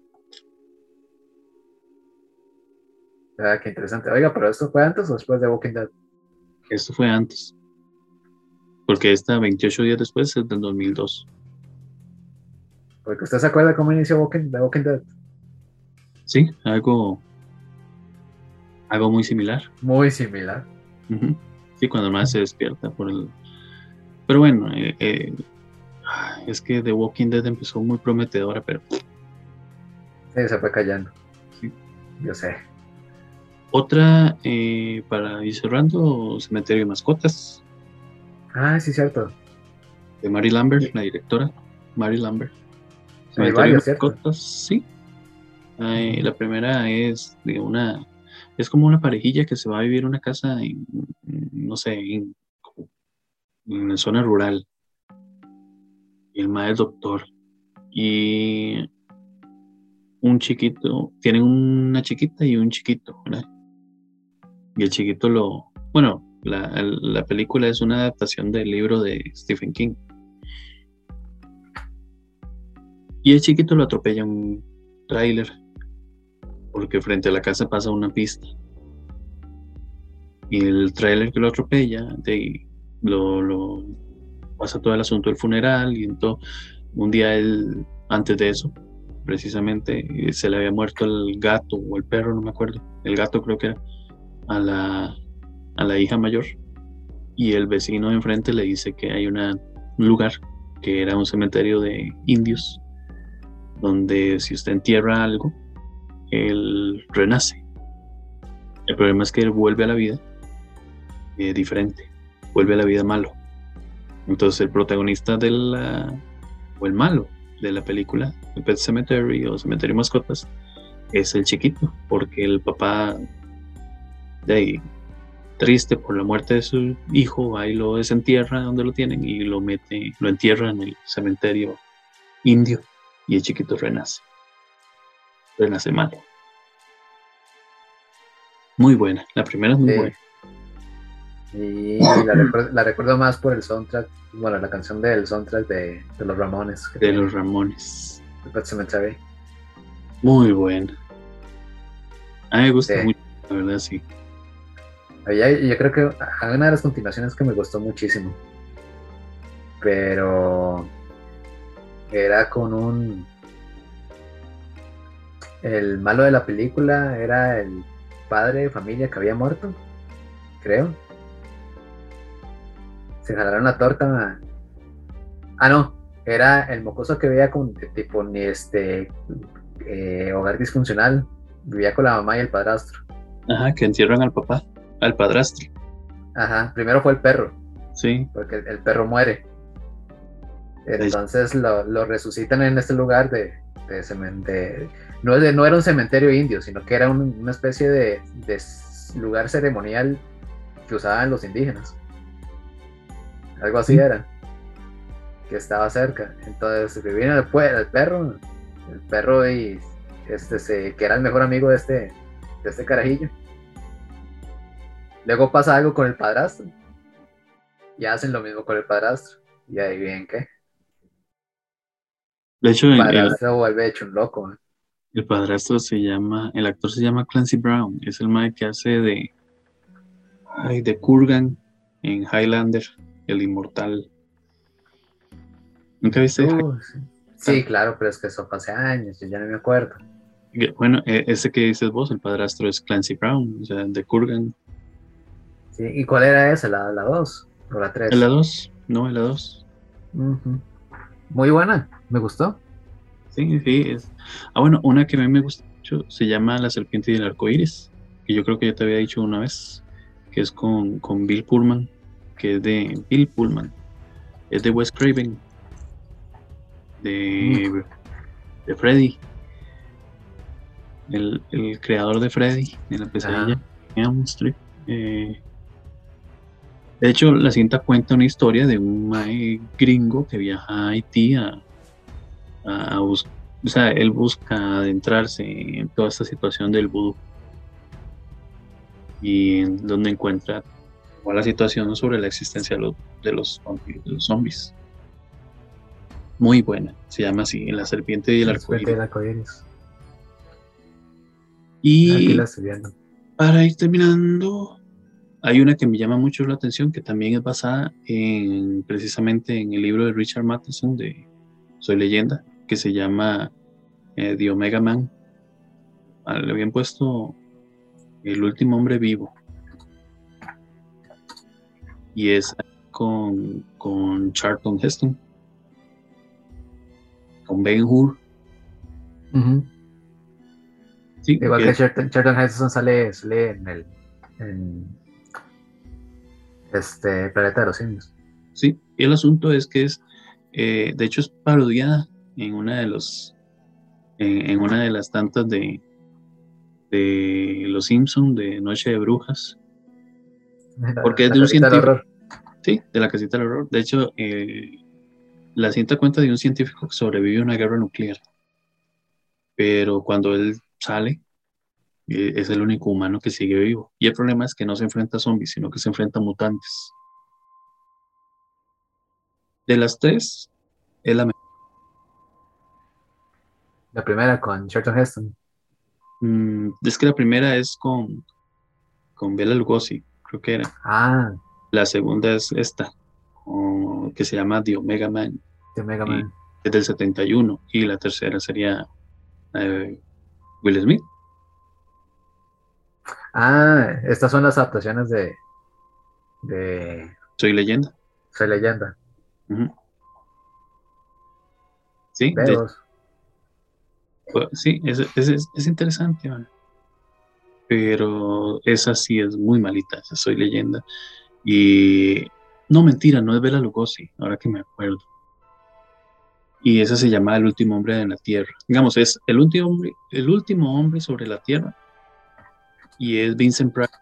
Speaker 2: Ah, qué interesante. Oiga, pero esto fue antes o después de Walking Dead?
Speaker 1: Esto fue antes. Porque esta 28 días después es del 2002.
Speaker 2: Porque usted se acuerda cómo inició Walking, The Walking Dead.
Speaker 1: Sí, algo, algo muy similar.
Speaker 2: Muy similar.
Speaker 1: Sí, cuando más se despierta por el. Pero bueno, eh, eh, es que The Walking Dead empezó muy prometedora, pero.
Speaker 2: Sí, se fue callando. Sí. Yo sé.
Speaker 1: Otra, eh, para ir cerrando, Cementerio de Mascotas.
Speaker 2: Ah, sí, cierto.
Speaker 1: De Mary Lambert, la directora. Mary Lambert. Cementerio de Mascotas, sí. la primera es de una. Es como una parejilla que se va a vivir una casa en, no sé, en, la zona rural. Y el maestro doctor. Y un chiquito, tienen una chiquita y un chiquito, ¿verdad? Y el chiquito lo... Bueno, la, película es una adaptación del libro de Stephen King. Y el chiquito lo atropella un tráiler porque frente a la casa pasa una pista. Y el tráiler que lo atropella, de, lo, pasa todo el asunto del funeral y entonces un día él, antes de eso, precisamente, se le había muerto el gato o el perro, no me acuerdo. El gato creo que era a la, a la hija mayor y el vecino de enfrente le dice que hay un lugar que era un cementerio de indios donde si usted entierra algo, él renace. El problema es que él vuelve a la vida eh, diferente, vuelve a la vida malo. Entonces el protagonista de la, o el malo de la película, el Pet Cemetery o Cementerio Mascotas, es el chiquito, porque el papá de ahí, triste por la muerte de su hijo, ahí lo desentierra donde lo tienen y lo mete, lo entierra en el cementerio indio y el chiquito renace. Renace malo. Muy buena, la primera es muy buena.
Speaker 2: Y la, recuerdo, más por el soundtrack, bueno, la canción del soundtrack de, los Ramones.
Speaker 1: De los Ramones.
Speaker 2: Cemetery.
Speaker 1: Muy buena. A mí me gusta mucho, la verdad, sí
Speaker 2: yo creo que una de las continuaciones que me gustó muchísimo. Pero era con un. El malo de la película era el padre de familia que había muerto, creo. Se jalaron la torta. Ah, no, era el mocoso que veía con tipo ni este eh, hogar disfuncional. Vivía con la mamá y el padrastro.
Speaker 1: Ajá, que encierran al papá al padrastro.
Speaker 2: Ajá, primero fue el perro.
Speaker 1: Sí.
Speaker 2: Porque el, perro muere. Entonces lo, resucitan en este lugar de, de, no, no era un cementerio indio, sino que era una especie de, lugar ceremonial que usaban los indígenas. Algo así era. Que estaba cerca. Entonces viene el, el perro, el perro y este se, que era el mejor amigo de este, de este carajillo Luego pasa algo con el padrastro. Y hacen lo mismo con el padrastro. Y ahí bien qué.
Speaker 1: De hecho,
Speaker 2: el padrastro vuelve hecho un loco.
Speaker 1: El padrastro se llama, el actor se llama Clancy Brown, es el mae que hace de, de Kurgan en Highlander, el inmortal. ¿Nunca viste?
Speaker 2: Uh, sí. claro, pero es que eso hace años, yo ya no me acuerdo.
Speaker 1: Bueno, e, ese que dices vos, el padrastro es Clancy Brown, o sea, de Kurgan.
Speaker 2: ¿Y cuál era esa? ¿La 2 o la 3?
Speaker 1: La 2, no, la 2.
Speaker 2: Muy buena, me gustó.
Speaker 1: Sí, sí. Es... Ah, bueno, una que a mí me gusta mucho se llama La Serpiente del Arco Iris, que yo creo que ya te había dicho una vez, que es con, con Bill Pullman, que es de Bill Pullman, es de Wes Craven, de, mm. de Freddy, el, el, creador de Freddy, de la pesadilla, eh, de hecho, la cinta cuenta una historia de un mae gringo que viaja a Haití a, buscar, o sea, él busca adentrarse en toda esta situación del vudú. y en donde encuentra la situación sobre la existencia de los, de los, de los zombies. Muy buena, se llama así, La Serpiente y el Arcoíris. Y para ir terminando, hay una que me llama mucho la atención que también es basada en precisamente en el libro de Richard Matheson de Soy Leyenda, que se llama eh, The Omega Man. Ah, le habían puesto El último hombre vivo. Y es con, con Charlton Heston, con Ben Hur.
Speaker 2: Igual que, Charlton, Heston sale, sale en el este Planeta de los Simios.
Speaker 1: Sí, y el asunto es que es, eh, de hecho es parodiada en una de los, en, una de las tantas de, de Los Simpson de Noche de Brujas. porque es de un científico. Sí, de la casita del horror. De hecho, eh, la cinta cuenta de un científico que sobrevive a una guerra nuclear. Pero cuando él sale, eh, es el único humano que sigue vivo. Y el problema es que no se enfrenta a zombies, sino que se enfrenta a mutantes. De las tres, es la mejor.
Speaker 2: La primera con Charlton Heston.
Speaker 1: Mm, es que la primera es con, con Bela Lugosi, creo que era.
Speaker 2: Ah.
Speaker 1: La segunda es esta, que se llama The Omega Man.
Speaker 2: The Omega Man.
Speaker 1: Es del 71. Y la tercera sería eh, Will Smith.
Speaker 2: Ah, estas son las adaptaciones de. de
Speaker 1: Soy leyenda.
Speaker 2: Soy leyenda.
Speaker 1: Sí, pues, sí, es, es, interesante, pero esa sí es muy malita, Soy leyenda. Y no, mentira, no es Bela Lugosi, ahora que me acuerdo. Y esa se llama El último hombre de la Tierra. Digamos, es el último hombre, el último hombre sobre la Tierra y es Vincent Price.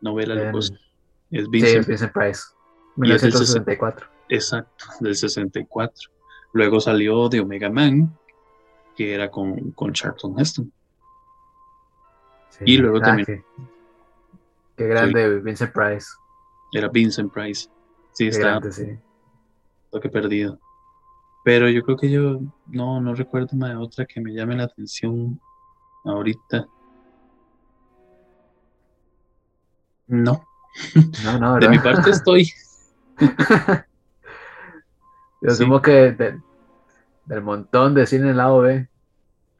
Speaker 1: Novela de
Speaker 2: Es Vincent, sí, Vincent Price. 1964.
Speaker 1: Exacto, del 64. Luego salió de Omega Man, que era con, con Charlton Heston. y luego ah, también.
Speaker 2: Qué, grande Vincent Price.
Speaker 1: Era Vincent Price. Sí, está. sí. Lo que perdido. Pero yo creo que yo no, no recuerdo más de otra que me llame la atención ahorita. No.
Speaker 2: No, no,
Speaker 1: De mi parte estoy.
Speaker 2: Yo asumo que del montón de cine en lado B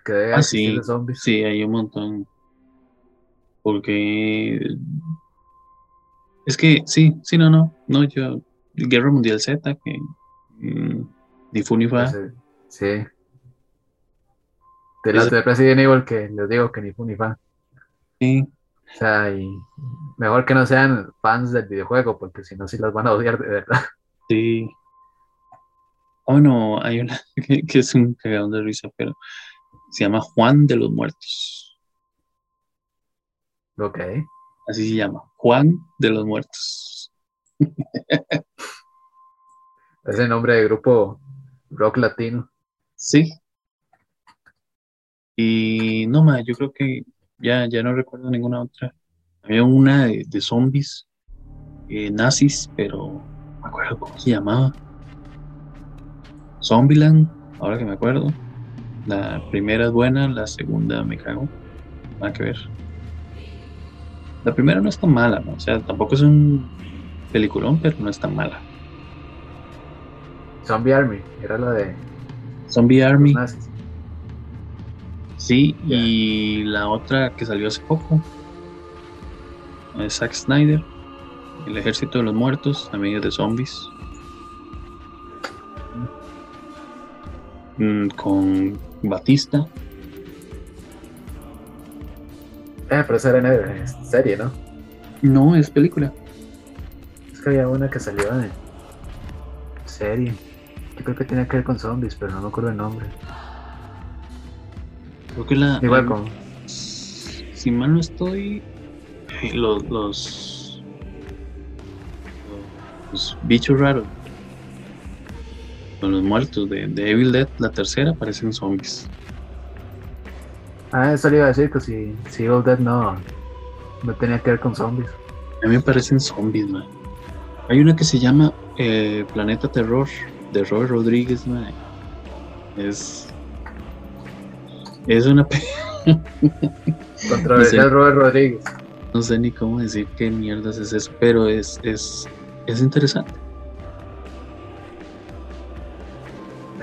Speaker 2: que debe
Speaker 1: ah, sí, de zombies. Sí, hay un montón. Porque es que sí, sí, no, no, no, yo Guerra Mundial Z que mm, ni fu ni fa.
Speaker 2: Sí. De las de Resident Evil que les digo que ni fu ni fan.
Speaker 1: Sí.
Speaker 2: O sea, y mejor que no sean fans del videojuego, porque si no, sí las van a odiar de verdad.
Speaker 1: Sí. Oh, no, hay una que, es un cagadón de risa, pero se llama Juan de los Muertos.
Speaker 2: Ok.
Speaker 1: Así se llama, Juan de los Muertos.
Speaker 2: Ese nombre de grupo rock latino.
Speaker 1: Sí, y no más, yo creo que ya, ya no recuerdo ninguna otra. Había una de, zombies, eh, nazis, pero no me acuerdo cómo se llamaba. Zombieland, ahora que me acuerdo. La primera es buena, la segunda me cago. Nada que ver. La primera no es tan mala, ¿no? O sea, tampoco es un peliculón, pero no es tan mala.
Speaker 2: Zombie Army, era la de.
Speaker 1: Zombie Army. Sí, y la otra que salió hace poco, es Zack Snyder, El Ejército de los Muertos, también de zombies. Mm, con Batista.
Speaker 2: Ah, pero esa era en serie, ¿no?
Speaker 1: No, es película.
Speaker 2: Es que había una que salió en serie. Yo creo que tenía que ver con zombies, pero no me acuerdo el nombre.
Speaker 1: Creo que la.
Speaker 2: Igual como.
Speaker 1: Si mal no estoy. Los. Los, los bichos raros. Con los muertos de, Evil Dead, la tercera, parecen zombies.
Speaker 2: Ah, eso le iba a decir que si, si Evil Dead no, no tenía que ver con zombies.
Speaker 1: A mí me parecen zombies, man. Hay una que se llama eh, Planeta Terror de Robert Rodríguez, man. Es. Es una.
Speaker 2: Controversial
Speaker 1: No sé.
Speaker 2: Robert Rodríguez.
Speaker 1: no sé ni cómo decir qué mierdas es eso, pero es, es, es interesante.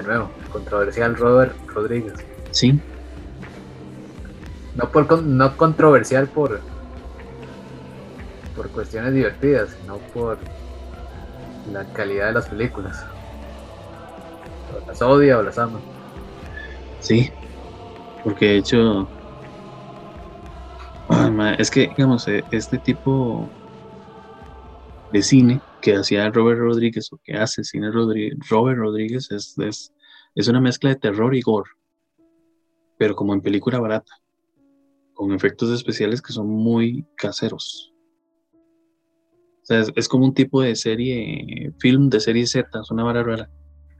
Speaker 2: Nuevo, controversial Robert Rodríguez.
Speaker 1: Sí,
Speaker 2: No, por, no controversial por, por cuestiones divertidas, sino por la calidad de las películas. O las odia o las ama.
Speaker 1: sí. Porque de hecho. es que, digamos, eh, este tipo de cine que hacía Robert Rodríguez o que hace cine Rodri- Robert Rodríguez es, es, es una mezcla de terror y gore, pero como en película barata, con efectos especiales que son muy caseros. O sea, es, es como un tipo de serie, film de serie Z, es una vara rara.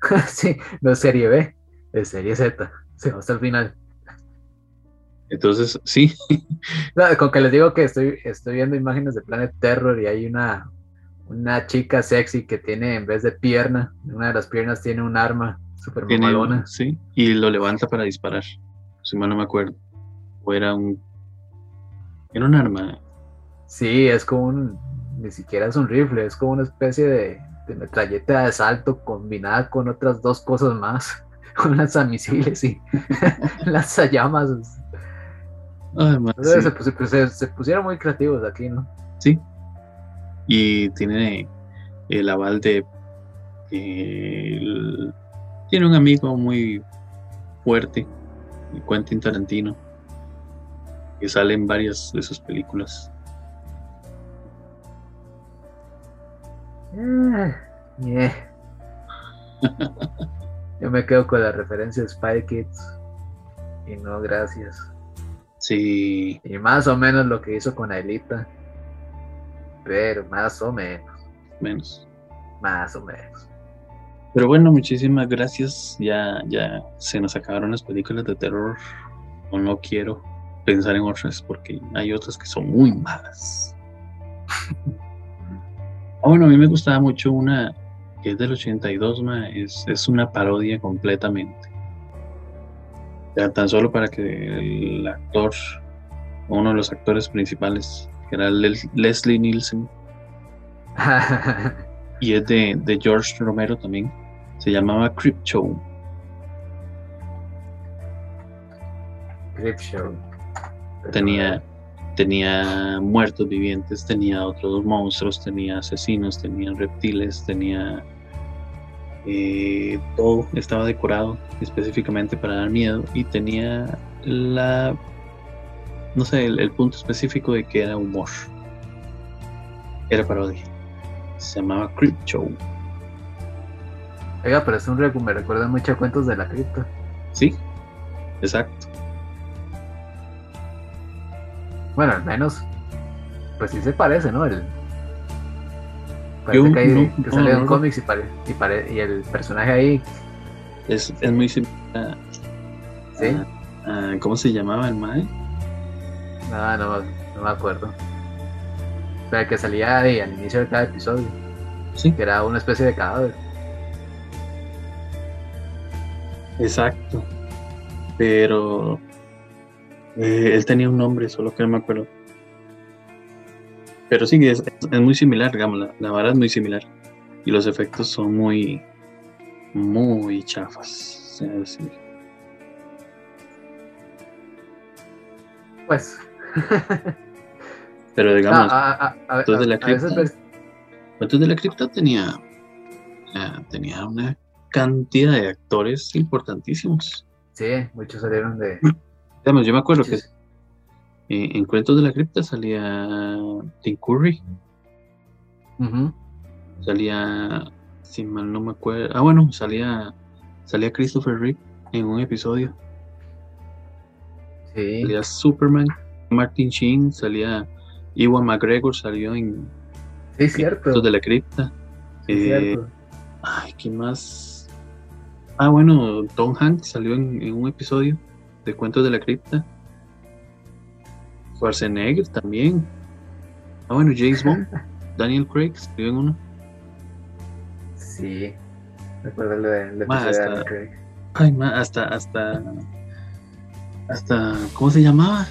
Speaker 2: sí, no es serie B, es serie Z. Se va hasta el final.
Speaker 1: Entonces, sí,
Speaker 2: No, con que les digo que estoy, estoy viendo imágenes de Planet Terror y hay una, una chica sexy que tiene, en vez de pierna, una de las piernas tiene un arma super
Speaker 1: tiene,
Speaker 2: mamalona.
Speaker 1: sí, y lo levanta para disparar, si mal no me acuerdo. O era un, era un arma,
Speaker 2: Sí, es como un, ni siquiera es un rifle, es como una especie de, de metralleta de asalto combinada con otras dos cosas más, con lanzamisiles y lanzallamas. Entonces
Speaker 1: sí.
Speaker 2: se, pues, se- se pusieron muy creativos aquí, ¿no?
Speaker 1: Sí. Y tiene el aval de que el- tiene un amigo muy fuerte, Quentin Tarantino, que sale en varias de sus películas.
Speaker 2: Eh, yeah. Yo me quedo con la referencia de Spy Kids. Y no, gracias.
Speaker 1: Sí,
Speaker 2: Y más o menos lo que hizo con Aelita. Pero más o menos.
Speaker 1: menos.
Speaker 2: Más o menos.
Speaker 1: Pero bueno, muchísimas gracias. Ya, ya se nos acabaron las películas de terror. O no quiero pensar en otras porque hay otras que son muy malas. Ah, bueno, a mí me gustaba mucho una que es del 82, ma, es, es una parodia completamente. Sea, tan solo para que el actor, uno de los actores principales, que era Les- Leslie Nielsen, y es de, de George Romero también, se llamaba Creep Show.
Speaker 2: Grip Show.
Speaker 1: Tenía, tenía muertos vivientes, tenía otros monstruos, tenía asesinos, tenía reptiles, tenía eh, todo estaba decorado específicamente para dar miedo y tenía la no sé el, el punto específico de que era humor era parodia se llamaba Creep Show
Speaker 2: Oiga, pero es un recu- me recuerda mucho a cuentos de la cripta.
Speaker 1: sí exacto
Speaker 2: Bueno, al menos, pues sí se parece, ¿no? El,
Speaker 1: Yo
Speaker 2: parece que, hay-
Speaker 1: no-
Speaker 2: que
Speaker 1: no,
Speaker 2: sale de un cómics y, pare- y, pare- y el personaje ahí,
Speaker 1: es, es muy similar
Speaker 2: ¿sí?
Speaker 1: a- a- ¿cómo se llamaba el mae?
Speaker 2: No, no, no me acuerdo. Pero que salía ahí al inicio de cada episodio,
Speaker 1: sí
Speaker 2: que era una especie de cadáver.
Speaker 1: Exacto. Pero eh, él tenía un nombre, solo que no me acuerdo. Pero sí, es, es- muy similar, digamos, la, la vara es muy similar. Y los efectos son muy, muy chafas.
Speaker 2: Pues,
Speaker 1: Pero digamos,
Speaker 2: ah, ah, ah, a,
Speaker 1: entonces
Speaker 2: a-
Speaker 1: la
Speaker 2: veces
Speaker 1: cripta- la Cripta tenía, ah, tenía una cantidad de actores importantísimos.
Speaker 2: sí, muchos salieron de.
Speaker 1: Digamos, yo me acuerdo que eh, en Cuentos de la Cripta salía Tim Curry,
Speaker 2: Ujú,
Speaker 1: salía, si mal no me acuerdo, ah bueno, salía, salía Christopher Reeve en un episodio,
Speaker 2: Sí,
Speaker 1: salía Superman, Martin Sheen, salía Iwan McGregor, salió en
Speaker 2: sí, cierto.
Speaker 1: Cuentos de la Cripta.
Speaker 2: sí,
Speaker 1: Eh,
Speaker 2: cierto.
Speaker 1: Ay, ¿qué más? Ah, bueno, Tom Hanks salió en, en un episodio de Cuentos de la Cripta. Schwarzenegger también. Ah, bueno, James Bond. Daniel Craig escribió en uno.
Speaker 2: Sí, recuerdo lo de, lo
Speaker 1: Ma,
Speaker 2: de
Speaker 1: hasta-
Speaker 2: Daniel Craig.
Speaker 1: Ay, ma, hasta, hasta, hasta, ¿cómo se llamaba?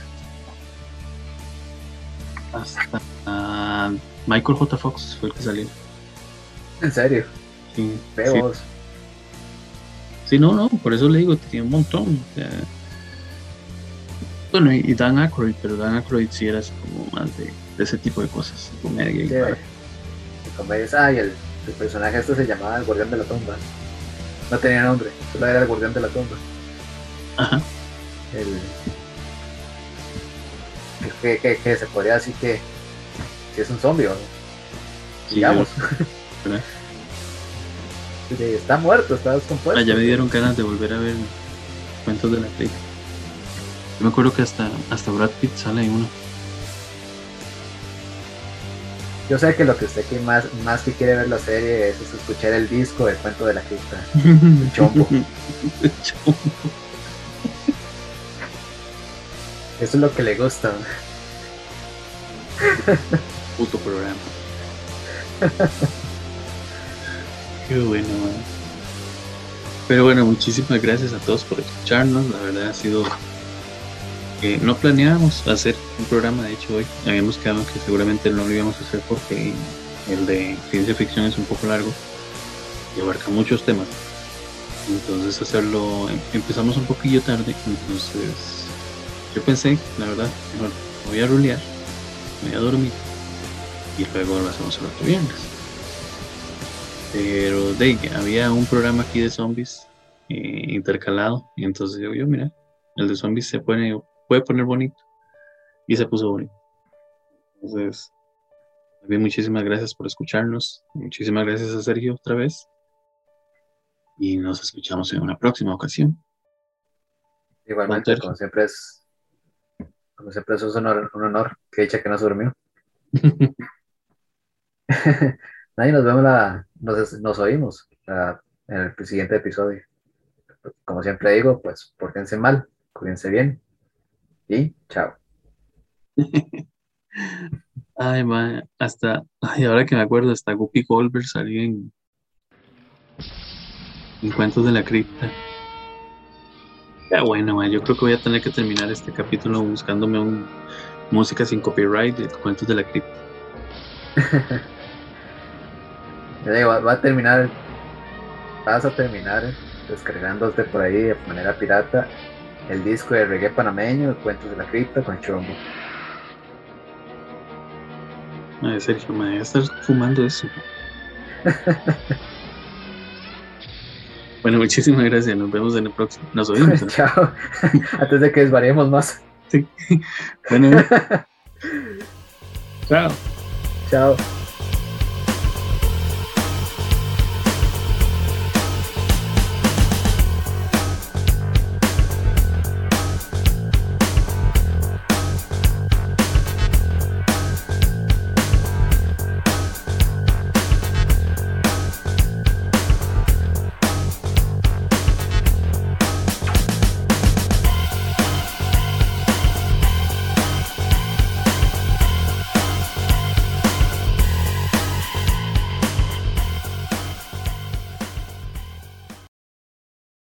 Speaker 1: Hasta ah, Michael J. Fox fue el que salió.
Speaker 2: En serio,
Speaker 1: Sí, sí,
Speaker 2: feos.
Speaker 1: sí, no, no, por eso le digo, tenía un montón. o sea. bueno, y y Dan Aykroyd, pero Dan Aykroyd sí era así como más de, de ese tipo de cosas, comedia y
Speaker 2: Sí,
Speaker 1: tal.
Speaker 2: y el, el personaje este se llamaba el guardián de la tumba. No tenía nombre, solo era el guardián de la tumba.
Speaker 1: Ajá.
Speaker 2: El, que, que, que se podría decir que, que es un zombie, ¿o ¿no?
Speaker 1: Sí,
Speaker 2: digamos. Está muerto, está descompuesto.
Speaker 1: Ah, ya me dieron ganas de volver a ver cuentos de la Cripta. Yo me acuerdo que hasta, hasta Brad Pitt sale en uno.
Speaker 2: Yo sé que lo que usted que más, más que quiere ver la serie es, es escuchar el disco del cuento de la cripta. chombo.
Speaker 1: Chombo.
Speaker 2: Eso es lo que le gusta.
Speaker 1: Puto programa. Qué bueno, man. Pero bueno, muchísimas gracias a todos por escucharnos. La verdad ha sido que no planeábamos hacer un programa, de hecho hoy habíamos quedado que seguramente no lo íbamos a hacer porque el de ciencia ficción es un poco largo y abarca muchos temas. Entonces hacerlo, em- empezamos un poquillo tarde, entonces yo pensé, la verdad, mejor me voy a rulear, voy a dormir y luego lo hacemos el otro viernes. Pero de ahí, había un programa aquí de zombies eh, intercalado y entonces yo, yo, mira, el de zombies se pone, puede poner bonito y se puso bonito. Entonces, también muchísimas gracias por escucharnos, muchísimas gracias a Sergio otra vez y nos escuchamos en una próxima ocasión.
Speaker 2: Igualmente, como siempre es, como siempre es un honor, un honor. Que dicha que no se durmió. Nadie nos vemos la, nos, nos oímos en el siguiente episodio. Como siempre digo, pues pórtense mal, cuídense bien y chao.
Speaker 1: Ay, ma, hasta, ay, ahora que me acuerdo, hasta Guppy Goldberg salió en, en Cuentos de la Cripta. Ya bueno, ma, yo creo que voy a tener que terminar este capítulo buscándome un música sin copyright de Cuentos de la Cripta.
Speaker 2: Digo, va, va a terminar, vas a terminar descargándote por ahí de manera pirata el disco de reggae panameño, Cuentos de la Cripta con Chombo.
Speaker 1: Ay, Sergio, me voy a estar fumando eso. bueno, muchísimas gracias. Nos vemos en el próximo. Nos oímos. ¿no?
Speaker 2: Chao. Antes de que desvariemos más.
Speaker 1: Bueno, chao.
Speaker 2: Chao.